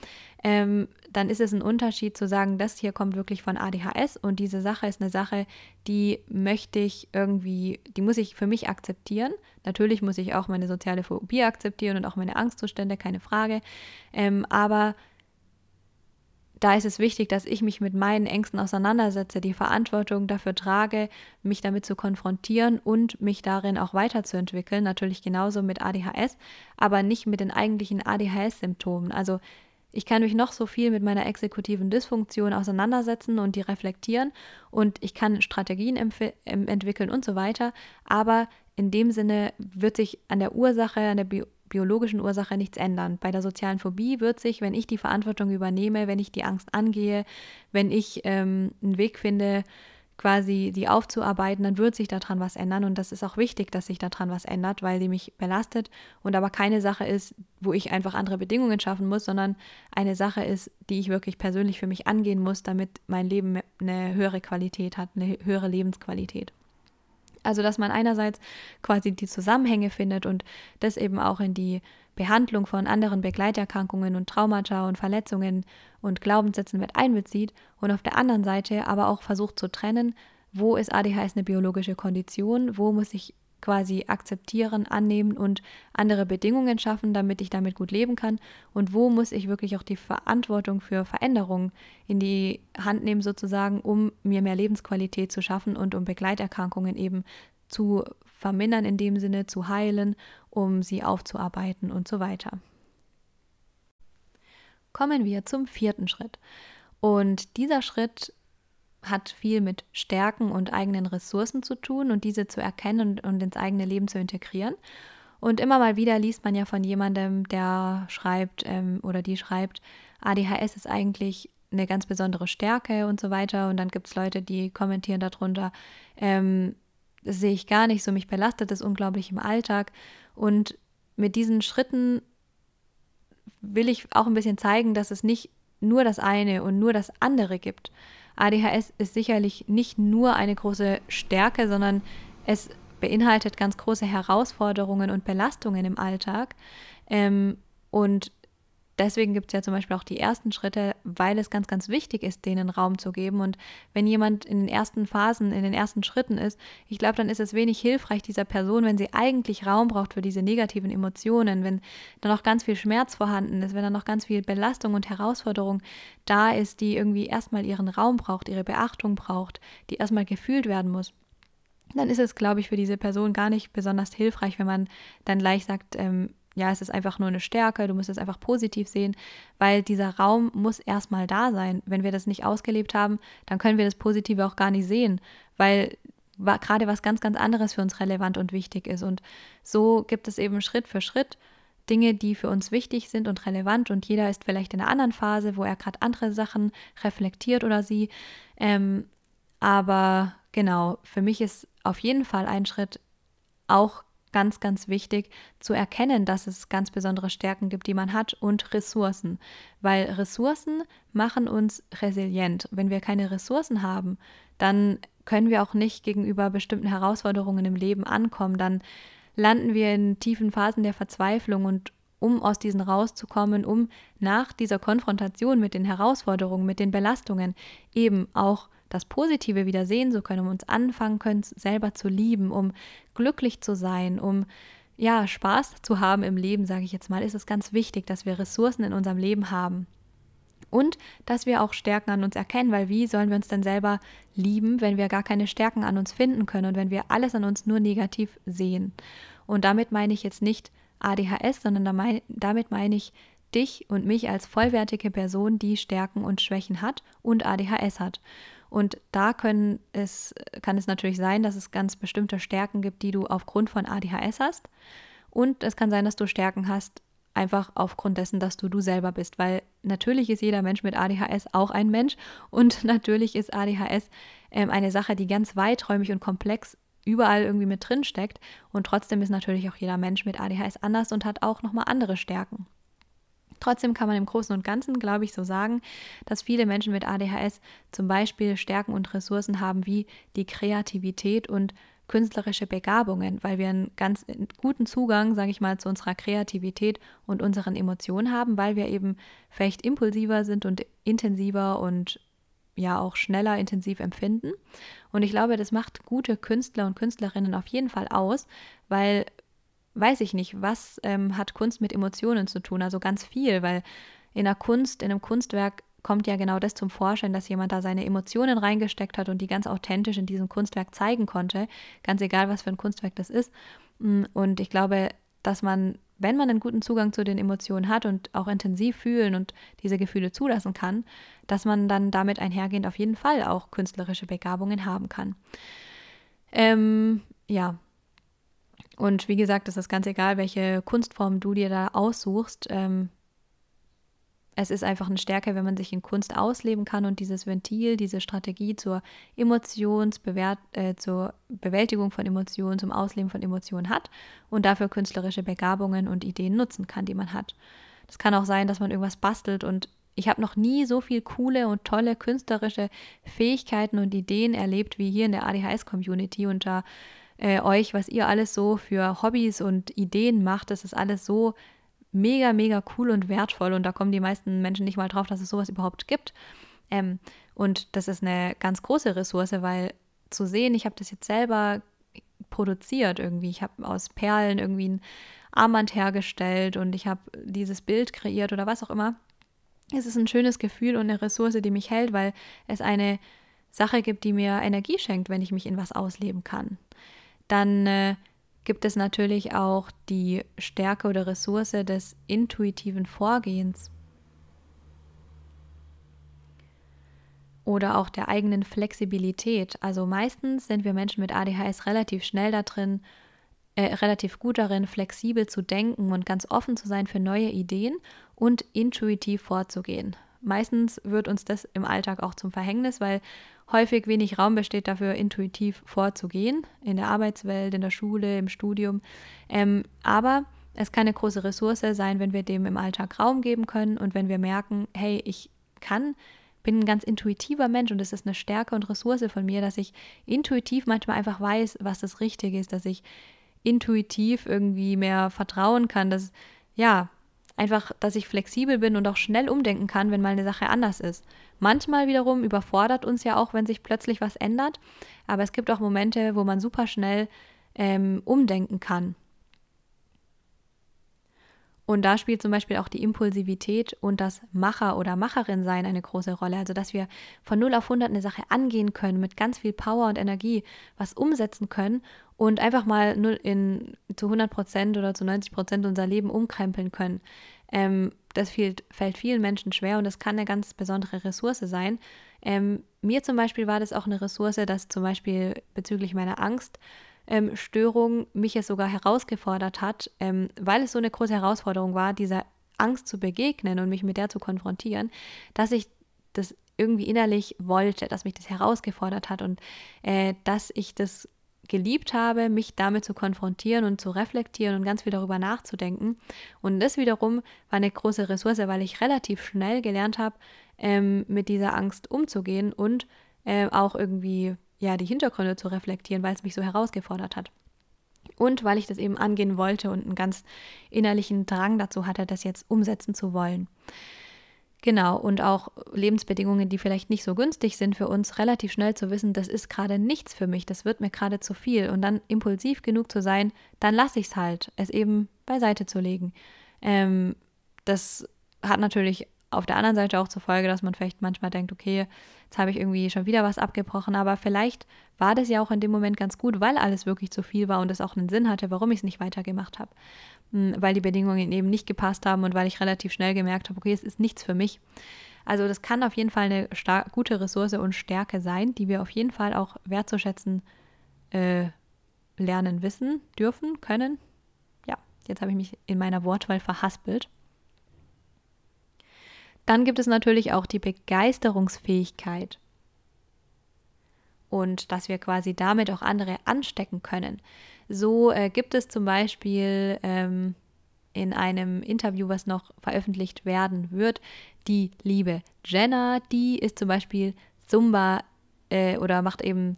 ähm, dann ist es ein Unterschied zu sagen, das hier kommt wirklich von ADHS und diese Sache ist eine Sache, die möchte ich irgendwie, die muss ich für mich akzeptieren. Natürlich muss ich auch meine soziale Phobie akzeptieren und auch meine Angstzustände, keine Frage. Ähm, aber da ist es wichtig, dass ich mich mit meinen Ängsten auseinandersetze, die Verantwortung dafür trage, mich damit zu konfrontieren und mich darin auch weiterzuentwickeln. Natürlich genauso mit ADHS, aber nicht mit den eigentlichen ADHS-Symptomen. Also ich kann mich noch so viel mit meiner exekutiven Dysfunktion auseinandersetzen und die reflektieren und ich kann Strategien entwickeln und so weiter. Aber in dem Sinne wird sich an der Ursache, an der Bi biologischen Ursache nichts ändern. Bei der sozialen Phobie wird sich, wenn ich die Verantwortung übernehme, wenn ich die Angst angehe, wenn ich ähm, einen Weg finde, quasi die aufzuarbeiten, dann wird sich daran was ändern. Und das ist auch wichtig, dass sich daran was ändert, weil die mich belastet und aber keine Sache ist, wo ich einfach andere Bedingungen schaffen muss, sondern eine Sache ist, die ich wirklich persönlich für mich angehen muss, damit mein Leben eine höhere Qualität hat, eine höhere Lebensqualität. Also, dass man einerseits quasi die Zusammenhänge findet und das eben auch in die Behandlung von anderen Begleiterkrankungen und Traumata und Verletzungen und Glaubenssätzen mit einbezieht und auf der anderen Seite aber auch versucht zu trennen, wo ist ADHS eine biologische Kondition, wo muss ich quasi akzeptieren, annehmen und andere Bedingungen schaffen, damit ich damit gut leben kann und wo muss ich wirklich auch die Verantwortung für Veränderungen in die Hand nehmen sozusagen, um mir mehr Lebensqualität zu schaffen und um Begleiterkrankungen eben zu vermindern in dem Sinne, zu heilen, um sie aufzuarbeiten und so weiter. Kommen wir zum vierten Schritt. Und dieser Schritt hat viel mit Stärken und eigenen Ressourcen zu tun und diese zu erkennen und, ins eigene Leben zu integrieren. Und immer mal wieder liest man ja von jemandem, der schreibt ähm, oder die schreibt, ADHS ist eigentlich eine ganz besondere Stärke und so weiter. Und dann gibt es Leute, die kommentieren darunter, ähm, das sehe ich gar nicht so, mich belastet das unglaublich im Alltag. Und mit diesen Schritten will ich auch ein bisschen zeigen, dass es nicht nur das eine und nur das andere gibt. ADHS ist sicherlich nicht nur eine große Stärke, sondern es beinhaltet ganz große Herausforderungen und Belastungen im Alltag. Ähm, und deswegen gibt es ja zum Beispiel auch die ersten Schritte, weil es ganz, ganz wichtig ist, denen Raum zu geben. Und wenn jemand in den ersten Phasen, in den ersten Schritten ist, ich glaube, dann ist es wenig hilfreich dieser Person, wenn sie eigentlich Raum braucht für diese negativen Emotionen, wenn da noch ganz viel Schmerz vorhanden ist, wenn da noch ganz viel Belastung und Herausforderung da ist, die irgendwie erstmal ihren Raum braucht, ihre Beachtung braucht, die erstmal gefühlt werden muss dann ist es, glaube ich, für diese Person gar nicht besonders hilfreich, wenn man dann gleich sagt, ähm, ja, es ist einfach nur eine Stärke, du musst es einfach positiv sehen, weil dieser Raum muss erstmal da sein. Wenn wir das nicht ausgelebt haben, dann können wir das Positive auch gar nicht sehen, weil gerade was ganz, ganz anderes für uns relevant und wichtig ist. Und so gibt es eben Schritt für Schritt Dinge, die für uns wichtig sind und relevant. Und jeder ist vielleicht in einer anderen Phase, wo er gerade andere Sachen reflektiert oder sie. Ähm, aber genau, für mich ist auf jeden Fall ein Schritt auch ganz, ganz wichtig zu erkennen, dass es ganz besondere Stärken gibt, die man hat und Ressourcen, weil Ressourcen machen uns resilient. Wenn wir keine Ressourcen haben, dann können wir auch nicht gegenüber bestimmten Herausforderungen im Leben ankommen, dann landen wir in tiefen Phasen der Verzweiflung und um aus diesen rauszukommen, um nach dieser Konfrontation mit den Herausforderungen, mit den Belastungen eben auch das Positive wieder sehen zu können, um uns anfangen können, selber zu lieben, um glücklich zu sein, um ja, Spaß zu haben im Leben, sage ich jetzt mal, ist es ganz wichtig, dass wir Ressourcen in unserem Leben haben. Und dass wir auch Stärken an uns erkennen, weil wie sollen wir uns denn selber lieben, wenn wir gar keine Stärken an uns finden können und wenn wir alles an uns nur negativ sehen? Und damit meine ich jetzt nicht ADHS, sondern damit meine ich dich und mich als vollwertige Person, die Stärken und Schwächen hat und ADHS hat. Und da können es, kann es natürlich sein, dass es ganz bestimmte Stärken gibt, die du aufgrund von ADHS hast. Und es kann sein, dass du Stärken hast, einfach aufgrund dessen, dass du du selber bist. Weil natürlich ist jeder Mensch mit ADHS auch ein Mensch. Und natürlich ist ADHS ähm, eine Sache, die ganz weiträumig und komplex überall irgendwie mit drin steckt. Und trotzdem ist natürlich auch jeder Mensch mit ADHS anders und hat auch nochmal andere Stärken. Trotzdem kann man im Großen und Ganzen, glaube ich, so sagen, dass viele Menschen mit ADHS zum Beispiel Stärken und Ressourcen haben wie die Kreativität und künstlerische Begabungen, weil wir einen ganz guten Zugang, sage ich mal, zu unserer Kreativität und unseren Emotionen haben, weil wir eben vielleicht impulsiver sind und intensiver und ja auch schneller intensiv empfinden. Und ich glaube, das macht gute Künstler und Künstlerinnen auf jeden Fall aus, weil weiß ich nicht, was ähm, hat Kunst mit Emotionen zu tun? Also ganz viel, weil in der Kunst, in einem Kunstwerk kommt ja genau das zum Vorschein, dass jemand da seine Emotionen reingesteckt hat und die ganz authentisch in diesem Kunstwerk zeigen konnte, ganz egal, was für ein Kunstwerk das ist. Mm, und ich glaube, dass man, wenn man einen guten Zugang zu den Emotionen hat und auch intensiv fühlen und diese Gefühle zulassen kann, dass man dann damit einhergehend auf jeden Fall auch künstlerische Begabungen haben kann. Ähm, ja, und wie gesagt, es ist ganz egal, welche Kunstform du dir da aussuchst. Ähm, es ist einfach eine Stärke, wenn man sich in Kunst ausleben kann und dieses Ventil, diese Strategie zur Emotionsbewert, äh, zur Bewältigung von Emotionen, zum Ausleben von Emotionen hat und dafür künstlerische Begabungen und Ideen nutzen kann, die man hat. Das kann auch sein, dass man irgendwas bastelt und ich habe noch nie so viel coole und tolle künstlerische Fähigkeiten und Ideen erlebt wie hier in der ADHS-Community und da äh, euch, was ihr alles so für Hobbys und Ideen macht. Das ist alles so mega, mega cool und wertvoll und da kommen die meisten Menschen nicht mal drauf, dass es sowas überhaupt gibt. Ähm, und das ist eine ganz große Ressource, weil zu sehen, ich habe das jetzt selber produziert irgendwie. Ich habe aus Perlen irgendwie ein Armband hergestellt und ich habe dieses Bild kreiert oder was auch immer. Es ist ein schönes Gefühl und eine Ressource, die mich hält, weil es eine Sache gibt, die mir Energie schenkt, wenn ich mich in was ausleben kann. Dann äh, gibt es natürlich auch die Stärke oder Ressource des intuitiven Vorgehens oder auch der eigenen Flexibilität. Also meistens sind wir Menschen mit ADHS relativ schnell da drin, äh, relativ gut darin, flexibel zu denken und ganz offen zu sein für neue Ideen und intuitiv vorzugehen. Meistens wird uns das im Alltag auch zum Verhängnis, weil häufig wenig Raum besteht dafür, intuitiv vorzugehen, in der Arbeitswelt, in der Schule, im Studium. Ähm, aber es kann eine große Ressource sein, wenn wir dem im Alltag Raum geben können und wenn wir merken, hey, ich kann, bin ein ganz intuitiver Mensch und es ist eine Stärke und Ressource von mir, dass ich intuitiv manchmal einfach weiß, was das Richtige ist, dass ich intuitiv irgendwie mehr vertrauen kann, dass ja, einfach, dass ich flexibel bin und auch schnell umdenken kann, wenn mal eine Sache anders ist. Manchmal wiederum überfordert uns ja auch, wenn sich plötzlich was ändert, aber es gibt auch Momente, wo man super schnell ähm, umdenken kann. Und da spielt zum Beispiel auch die Impulsivität und das Macher- oder Macherin-Sein eine große Rolle. Also, dass wir von 0 auf 100 eine Sache angehen können, mit ganz viel Power und Energie was umsetzen können und einfach mal in, zu 100 Prozent oder zu 90 Prozent unser Leben umkrempeln können. Ähm, das fällt, fällt, vielen Menschen schwer und das kann eine ganz besondere Ressource sein. Ähm, mir zum Beispiel war das auch eine Ressource, dass zum Beispiel bezüglich meiner Angst ähm, mich es sogar herausgefordert hat, ähm, weil es so eine große Herausforderung war, dieser Angst zu begegnen und mich mit der zu konfrontieren, dass ich das irgendwie innerlich wollte, dass mich das herausgefordert hat und äh, dass ich das geliebt habe, mich damit zu konfrontieren und zu reflektieren und ganz viel darüber nachzudenken. Und das wiederum war eine große Ressource, weil ich relativ schnell gelernt habe, ähm, mit dieser Angst umzugehen und äh, auch irgendwie ja, die Hintergründe zu reflektieren, weil es mich so herausgefordert hat. Und weil ich das eben angehen wollte und einen ganz innerlichen Drang dazu hatte, das jetzt umsetzen zu wollen. Genau, und auch Lebensbedingungen, die vielleicht nicht so günstig sind für uns, relativ schnell zu wissen, das ist gerade nichts für mich, das wird mir gerade zu viel. Und dann impulsiv genug zu sein, dann lasse ich es halt, es eben beiseite zu legen. Ähm, das hat natürlich auf der anderen Seite auch zur Folge, dass man vielleicht manchmal denkt, okay, jetzt habe ich irgendwie schon wieder was abgebrochen, aber vielleicht war das ja auch in dem Moment ganz gut, weil alles wirklich zu viel war und es auch einen Sinn hatte, warum ich es nicht weitergemacht habe. Weil die Bedingungen eben nicht gepasst haben und weil ich relativ schnell gemerkt habe, okay, es ist nichts für mich. Also das kann auf jeden Fall eine gute Ressource und Stärke sein, die wir auf jeden Fall auch wertzuschätzen äh, lernen, wissen, dürfen, können. Ja, jetzt habe ich mich in meiner Wortwahl verhaspelt. Dann gibt es natürlich auch die Begeisterungsfähigkeit und dass wir quasi damit auch andere anstecken können. So äh, gibt es zum Beispiel ähm, in einem Interview, was noch veröffentlicht werden wird, die liebe Jenna, die ist zum Beispiel Zumba äh, oder macht eben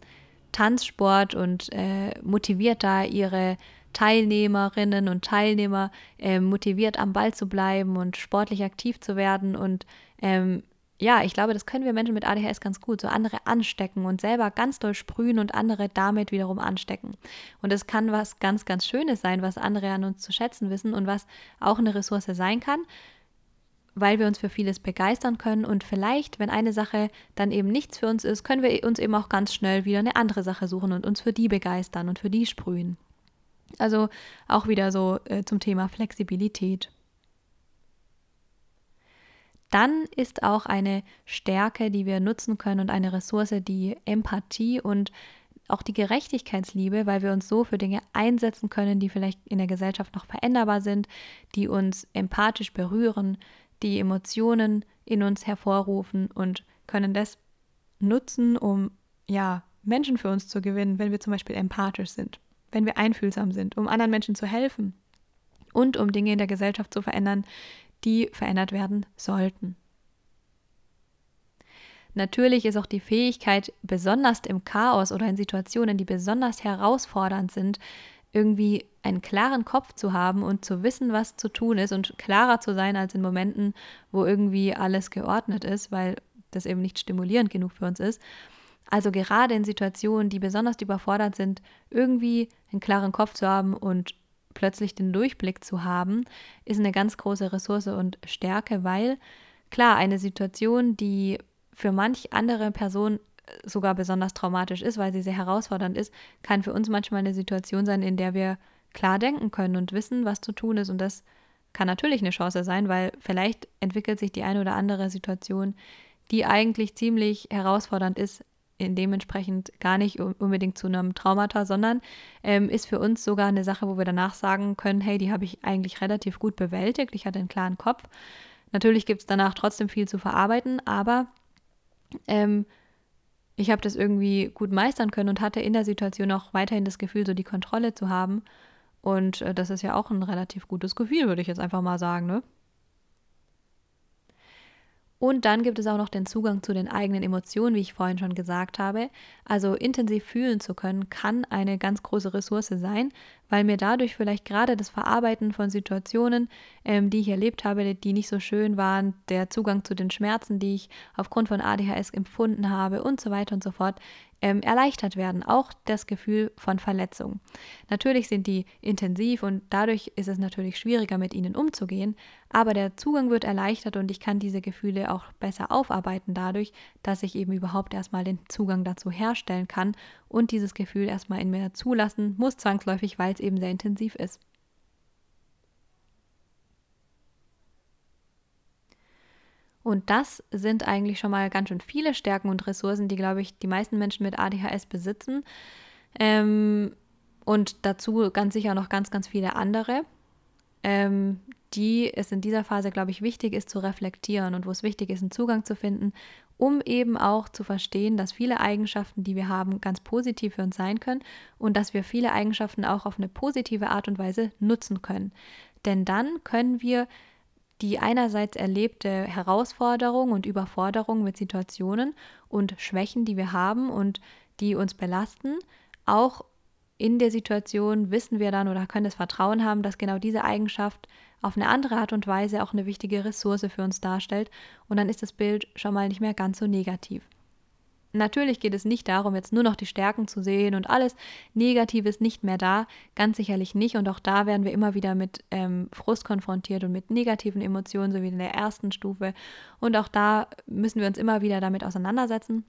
Tanzsport und äh, motiviert da ihre Teilnehmerinnen und Teilnehmer äh, motiviert am Ball zu bleiben und sportlich aktiv zu werden. Und ähm, ja, ich glaube, das können wir Menschen mit ADHS ganz gut, so andere anstecken und selber ganz doll sprühen und andere damit wiederum anstecken. Und es kann was ganz, ganz Schönes sein, was andere an uns zu schätzen wissen und was auch eine Ressource sein kann, weil wir uns für vieles begeistern können und vielleicht, wenn eine Sache dann eben nichts für uns ist, können wir uns eben auch ganz schnell wieder eine andere Sache suchen und uns für die begeistern und für die sprühen. Also auch wieder so äh, zum Thema Flexibilität. Dann ist auch eine Stärke, die wir nutzen können und eine Ressource, die Empathie und auch die Gerechtigkeitsliebe, weil wir uns so für Dinge einsetzen können, die vielleicht in der Gesellschaft noch veränderbar sind, die uns empathisch berühren, die Emotionen in uns hervorrufen und können das nutzen, um ja Menschen für uns zu gewinnen, wenn wir zum Beispiel empathisch sind wenn wir einfühlsam sind, um anderen Menschen zu helfen und um Dinge in der Gesellschaft zu verändern, die verändert werden sollten. Natürlich ist auch die Fähigkeit, besonders im Chaos oder in Situationen, die besonders herausfordernd sind, irgendwie einen klaren Kopf zu haben und zu wissen, was zu tun ist und klarer zu sein als in Momenten, wo irgendwie alles geordnet ist, weil das eben nicht stimulierend genug für uns ist. Also gerade in Situationen, die besonders überfordert sind, irgendwie einen klaren Kopf zu haben und plötzlich den Durchblick zu haben, ist eine ganz große Ressource und Stärke, weil klar, eine Situation, die für manch andere Person sogar besonders traumatisch ist, weil sie sehr herausfordernd ist, kann für uns manchmal eine Situation sein, in der wir klar denken können und wissen, was zu tun ist. Und das kann natürlich eine Chance sein, weil vielleicht entwickelt sich die eine oder andere Situation, die eigentlich ziemlich herausfordernd ist, dementsprechend gar nicht unbedingt zu einem Traumata, sondern ähm, ist für uns sogar eine Sache, wo wir danach sagen können, hey, die habe ich eigentlich relativ gut bewältigt, ich hatte einen klaren Kopf. Natürlich gibt es danach trotzdem viel zu verarbeiten, aber ähm, ich habe das irgendwie gut meistern können und hatte in der Situation auch weiterhin das Gefühl, so die Kontrolle zu haben. Und äh, das ist ja auch ein relativ gutes Gefühl, würde ich jetzt einfach mal sagen, ne? Und dann gibt es auch noch den Zugang zu den eigenen Emotionen, wie ich vorhin schon gesagt habe. Also intensiv fühlen zu können, kann eine ganz große Ressource sein, weil mir dadurch vielleicht gerade das Verarbeiten von Situationen, ähm, die ich erlebt habe, die nicht so schön waren, der Zugang zu den Schmerzen, die ich aufgrund von ADHS empfunden habe und so weiter und so fort, ähm, erleichtert werden, auch das Gefühl von Verletzung. Natürlich sind die intensiv und dadurch ist es natürlich schwieriger, mit ihnen umzugehen, aber der Zugang wird erleichtert und ich kann diese Gefühle auch besser aufarbeiten dadurch, dass ich eben überhaupt erstmal den Zugang dazu herstellen kann und dieses Gefühl erstmal in mir zulassen muss, zwangsläufig, weil es eben sehr intensiv ist. Und das sind eigentlich schon mal ganz schön viele Stärken und Ressourcen, die, glaube ich, die meisten Menschen mit ADHS besitzen. Ähm, und dazu ganz sicher noch ganz, ganz viele andere, ähm, die es in dieser Phase, glaube ich, wichtig ist zu reflektieren und wo es wichtig ist, einen Zugang zu finden, um eben auch zu verstehen, dass viele Eigenschaften, die wir haben, ganz positiv für uns sein können und dass wir viele Eigenschaften auch auf eine positive Art und Weise nutzen können. Denn dann können wir die einerseits erlebte Herausforderung und Überforderung mit Situationen und Schwächen, die wir haben und die uns belasten, auch in der Situation wissen wir dann oder können das Vertrauen haben, dass genau diese Eigenschaft auf eine andere Art und Weise auch eine wichtige Ressource für uns darstellt und dann ist das Bild schon mal nicht mehr ganz so negativ. Natürlich geht es nicht darum, jetzt nur noch die Stärken zu sehen und alles Negative ist nicht mehr da. Ganz sicherlich nicht. Und auch da werden wir immer wieder mit ähm, Frust konfrontiert und mit negativen Emotionen, so wie in der ersten Stufe. Und auch da müssen wir uns immer wieder damit auseinandersetzen.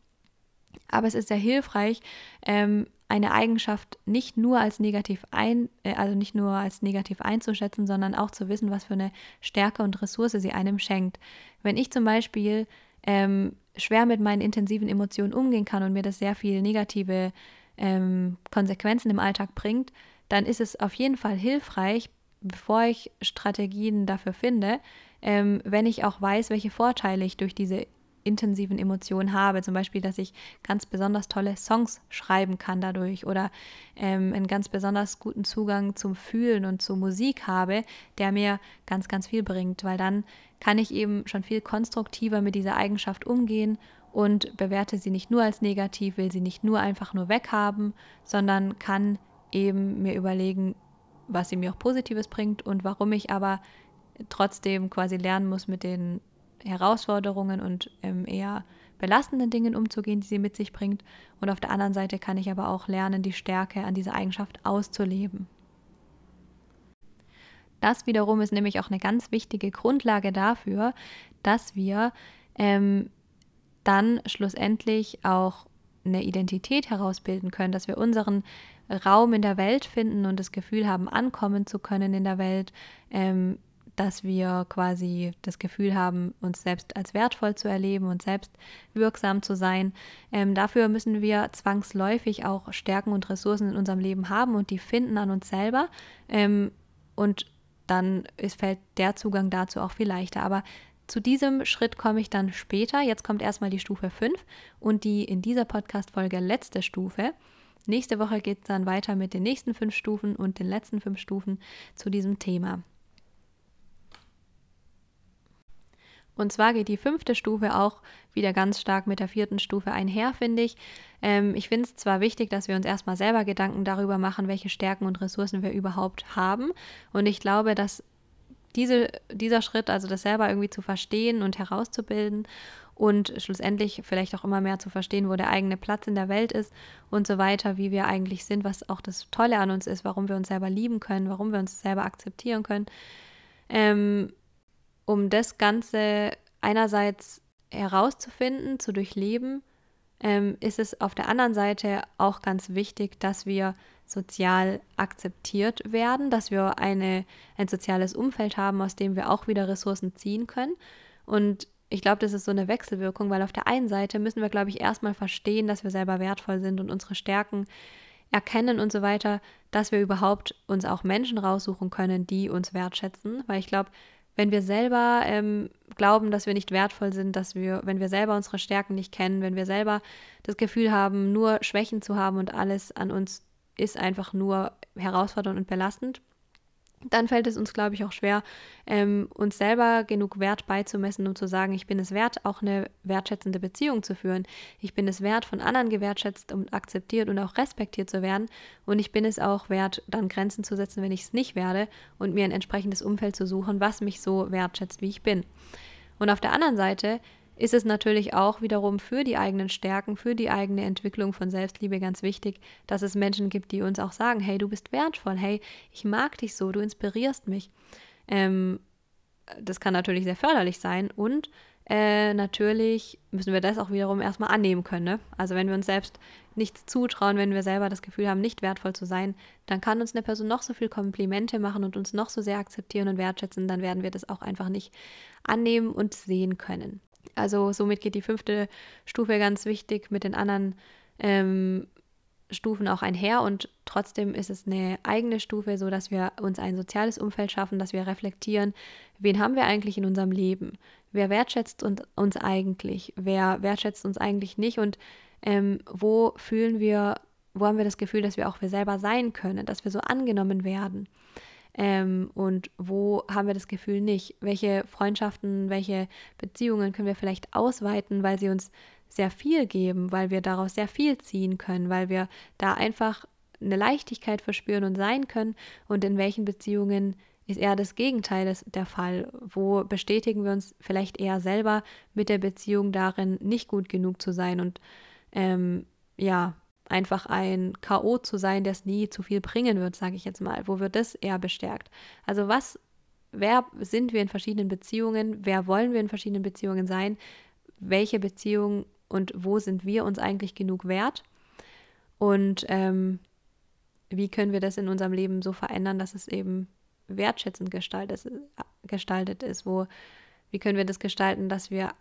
Aber es ist sehr hilfreich, ähm, eine Eigenschaft nicht nur als negativ ein, äh, also nicht nur als negativ einzuschätzen, sondern auch zu wissen, was für eine Stärke und Ressource sie einem schenkt. Wenn ich zum Beispiel ähm, schwer mit meinen intensiven Emotionen umgehen kann und mir das sehr viel negative ähm, Konsequenzen im Alltag bringt, dann ist es auf jeden Fall hilfreich, bevor ich Strategien dafür finde, ähm, wenn ich auch weiß, welche Vorteile ich durch diese intensiven Emotionen habe. Zum Beispiel, dass ich ganz besonders tolle Songs schreiben kann dadurch oder ähm, einen ganz besonders guten Zugang zum Fühlen und zur Musik habe, der mir ganz, ganz viel bringt, weil dann kann ich eben schon viel konstruktiver mit dieser Eigenschaft umgehen und bewerte sie nicht nur als negativ, will sie nicht nur einfach nur weghaben, sondern kann eben mir überlegen, was sie mir auch Positives bringt und warum ich aber trotzdem quasi lernen muss, mit den Herausforderungen und ähm, eher belastenden Dingen umzugehen, die sie mit sich bringt. Und auf der anderen Seite kann ich aber auch lernen, die Stärke an dieser Eigenschaft auszuleben. Das wiederum ist nämlich auch eine ganz wichtige Grundlage dafür, dass wir ähm, dann schlussendlich auch eine Identität herausbilden können, dass wir unseren Raum in der Welt finden und das Gefühl haben, ankommen zu können in der Welt, ähm, dass wir quasi das Gefühl haben, uns selbst als wertvoll zu erleben und selbst wirksam zu sein. Ähm, dafür müssen wir zwangsläufig auch Stärken und Ressourcen in unserem Leben haben und die finden an uns selber. Ähm, und dann ist, fällt der Zugang dazu auch viel leichter. Aber zu diesem Schritt komme ich dann später. Jetzt kommt erstmal die Stufe 5 und die in dieser Podcast-Folge letzte Stufe. Nächste Woche geht es dann weiter mit den nächsten fünf Stufen und den letzten fünf Stufen zu diesem Thema. Und zwar geht die fünfte Stufe auch wieder ganz stark mit der vierten Stufe einher, finde ich. Ähm, ich finde es zwar wichtig, dass wir uns erstmal selber Gedanken darüber machen, welche Stärken und Ressourcen wir überhaupt haben. Und ich glaube, dass diese, dieser Schritt, also das selber irgendwie zu verstehen und herauszubilden und schlussendlich vielleicht auch immer mehr zu verstehen, wo der eigene Platz in der Welt ist und so weiter, wie wir eigentlich sind, was auch das Tolle an uns ist, warum wir uns selber lieben können, warum wir uns selber akzeptieren können. Ähm, um das Ganze einerseits herauszufinden, zu durchleben, ähm, ist es auf der anderen Seite auch ganz wichtig, dass wir sozial akzeptiert werden, dass wir eine, ein soziales Umfeld haben, aus dem wir auch wieder Ressourcen ziehen können. Und ich glaube, das ist so eine Wechselwirkung, weil auf der einen Seite müssen wir, glaube ich, erstmal verstehen, dass wir selber wertvoll sind und unsere Stärken erkennen und so weiter, dass wir überhaupt uns auch Menschen raussuchen können, die uns wertschätzen. Weil ich glaube, wenn wir selber ähm, glauben, dass wir nicht wertvoll sind, dass wir, wenn wir selber unsere Stärken nicht kennen, wenn wir selber das Gefühl haben, nur Schwächen zu haben und alles an uns ist einfach nur herausfordernd und belastend, dann fällt es uns, glaube ich, auch schwer, ähm, uns selber genug Wert beizumessen, um zu sagen, ich bin es wert, auch eine wertschätzende Beziehung zu führen. Ich bin es wert, von anderen gewertschätzt und akzeptiert und auch respektiert zu werden. Und ich bin es auch wert, dann Grenzen zu setzen, wenn ich es nicht werde und mir ein entsprechendes Umfeld zu suchen, was mich so wertschätzt, wie ich bin. Und auf der anderen Seite ist es natürlich auch wiederum für die eigenen Stärken, für die eigene Entwicklung von Selbstliebe ganz wichtig, dass es Menschen gibt, die uns auch sagen, hey, du bist wertvoll, hey, ich mag dich so, du inspirierst mich. Ähm, das kann natürlich sehr förderlich sein und äh, natürlich müssen wir das auch wiederum erstmal annehmen können. Ne? Also wenn wir uns selbst nichts zutrauen, wenn wir selber das Gefühl haben, nicht wertvoll zu sein, dann kann uns eine Person noch so viel Komplimente machen und uns noch so sehr akzeptieren und wertschätzen, dann werden wir das auch einfach nicht annehmen und sehen können. Also somit geht die fünfte Stufe ganz wichtig mit den anderen ähm, Stufen auch einher. Und trotzdem ist es eine eigene Stufe, so dass wir uns ein soziales Umfeld schaffen, dass wir reflektieren, wen haben wir eigentlich in unserem Leben, wer wertschätzt uns, eigentlich, wer wertschätzt uns eigentlich nicht? Und ähm, wo fühlen wir, wo haben wir das Gefühl, dass wir auch wir selber sein können, dass wir so angenommen werden. Ähm, und wo haben wir das Gefühl nicht? Welche Freundschaften, welche Beziehungen können wir vielleicht ausweiten, weil sie uns sehr viel geben, weil wir daraus sehr viel ziehen können, weil wir da einfach eine Leichtigkeit verspüren und sein können und in welchen Beziehungen ist eher das Gegenteil der Fall. Wo bestätigen wir uns vielleicht eher selber mit der Beziehung darin, nicht gut genug zu sein und ähm, ja, einfach ein K.O. zu sein, es nie zu viel bringen wird, sage ich jetzt mal. Wo wird das eher bestärkt? Also was, wer sind wir in verschiedenen Beziehungen? Wer wollen wir in verschiedenen Beziehungen sein? Welche Beziehung und wo sind wir uns eigentlich genug wert? Und ähm, wie können wir das in unserem Leben so verändern, dass es eben wertschätzend gestaltet, gestaltet ist? Wo, wie können wir das gestalten, dass wir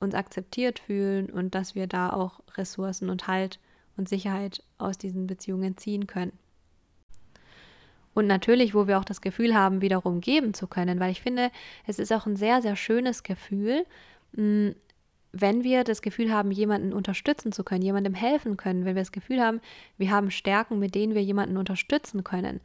uns akzeptiert fühlen und dass wir da auch Ressourcen und Halt und Sicherheit aus diesen Beziehungen ziehen können. Und natürlich, wo wir auch das Gefühl haben, wiederum geben zu können, weil ich finde, es ist auch ein sehr, sehr schönes Gefühl, wenn wir das Gefühl haben, jemanden unterstützen zu können, jemandem helfen können, wenn wir das Gefühl haben, wir haben Stärken, mit denen wir jemanden unterstützen können.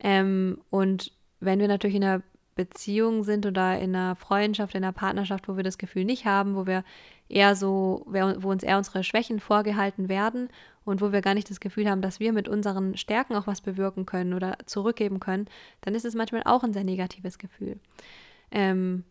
Ähm, und wenn wir natürlich in einer Beziehung sind oder in einer Freundschaft, in einer Partnerschaft, wo wir das Gefühl nicht haben, wo wir eher so, wo uns eher unsere Schwächen vorgehalten werden und wo wir gar nicht das Gefühl haben, dass wir mit unseren Stärken auch was bewirken können oder zurückgeben können, dann ist es manchmal auch ein sehr negatives Gefühl. Ähm,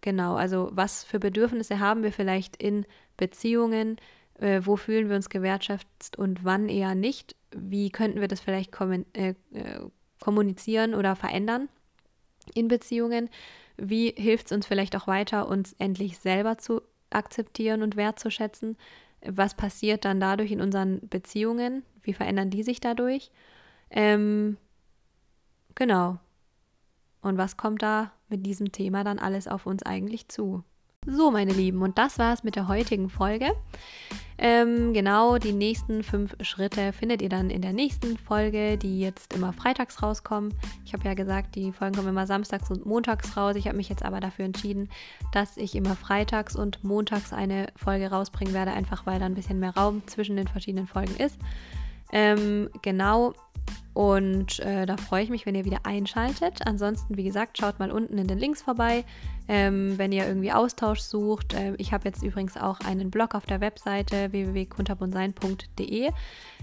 genau, also was für Bedürfnisse haben wir vielleicht in Beziehungen? Äh, wo fühlen wir uns gewertschätzt und wann eher nicht? Wie könnten wir das vielleicht äh, äh, kommunizieren oder verändern in Beziehungen? Wie hilft es uns vielleicht auch weiter, uns endlich selber zu akzeptieren und wertzuschätzen? Was passiert dann dadurch in unseren Beziehungen? Wie verändern die sich dadurch? Ähm, genau. Und was kommt da mit diesem Thema dann alles auf uns eigentlich zu? So, meine Lieben, und das war es mit der heutigen Folge. Ähm, genau, die nächsten fünf Schritte findet ihr dann in der nächsten Folge, die jetzt immer freitags rauskommen. Ich habe ja gesagt, die Folgen kommen immer samstags und montags raus. Ich habe mich jetzt aber dafür entschieden, dass ich immer freitags und montags eine Folge rausbringen werde, einfach weil da ein bisschen mehr Raum zwischen den verschiedenen Folgen ist. Ähm, genau, Und äh, da freue ich mich, wenn ihr wieder einschaltet. Ansonsten, wie gesagt, schaut mal unten in den Links vorbei, ähm, wenn ihr irgendwie Austausch sucht. Ähm, ich habe jetzt übrigens auch einen Blog auf der Webseite www.kunterbunsein.de,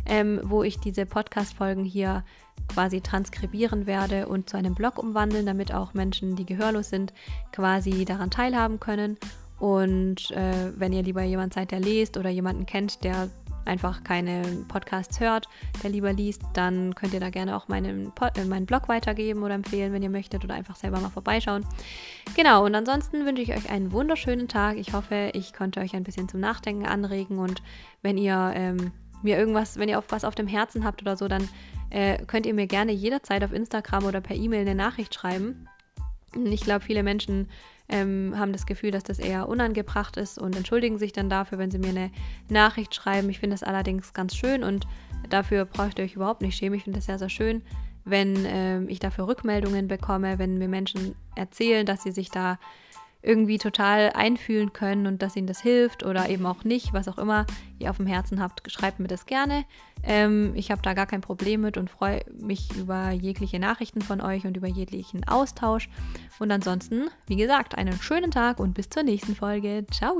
ähm, wo ich diese Podcast-Folgen hier quasi transkribieren werde und zu einem Blog umwandeln, damit auch Menschen, die gehörlos sind, quasi daran teilhaben können. Und äh, wenn ihr lieber jemand seid, der lest oder jemanden kennt, der einfach keine Podcasts hört, der lieber liest, dann könnt ihr da gerne auch meinen, Pod, äh, meinen Blog weitergeben oder empfehlen, wenn ihr möchtet oder einfach selber mal vorbeischauen. Genau, und ansonsten wünsche ich euch einen wunderschönen Tag. Ich hoffe, ich konnte euch ein bisschen zum Nachdenken anregen und wenn ihr ähm, mir irgendwas, wenn ihr auf was auf dem Herzen habt oder so, dann äh, könnt ihr mir gerne jederzeit auf Instagram oder per E-Mail eine Nachricht schreiben. Ich glaube, viele Menschen ähm, haben das Gefühl, dass das eher unangebracht ist und entschuldigen sich dann dafür, wenn sie mir eine Nachricht schreiben. Ich finde das allerdings ganz schön und dafür braucht ihr euch überhaupt nicht schämen. Ich finde das sehr, sehr schön, wenn ähm, ich dafür Rückmeldungen bekomme, wenn mir Menschen erzählen, dass sie sich da irgendwie total einfühlen können und dass ihnen das hilft oder eben auch nicht, was auch immer ihr auf dem Herzen habt, schreibt mir das gerne. Ähm, ich habe da gar kein Problem mit und freue mich über jegliche Nachrichten von euch und über jeglichen Austausch. Und ansonsten, wie gesagt, einen schönen Tag und bis zur nächsten Folge. Ciao!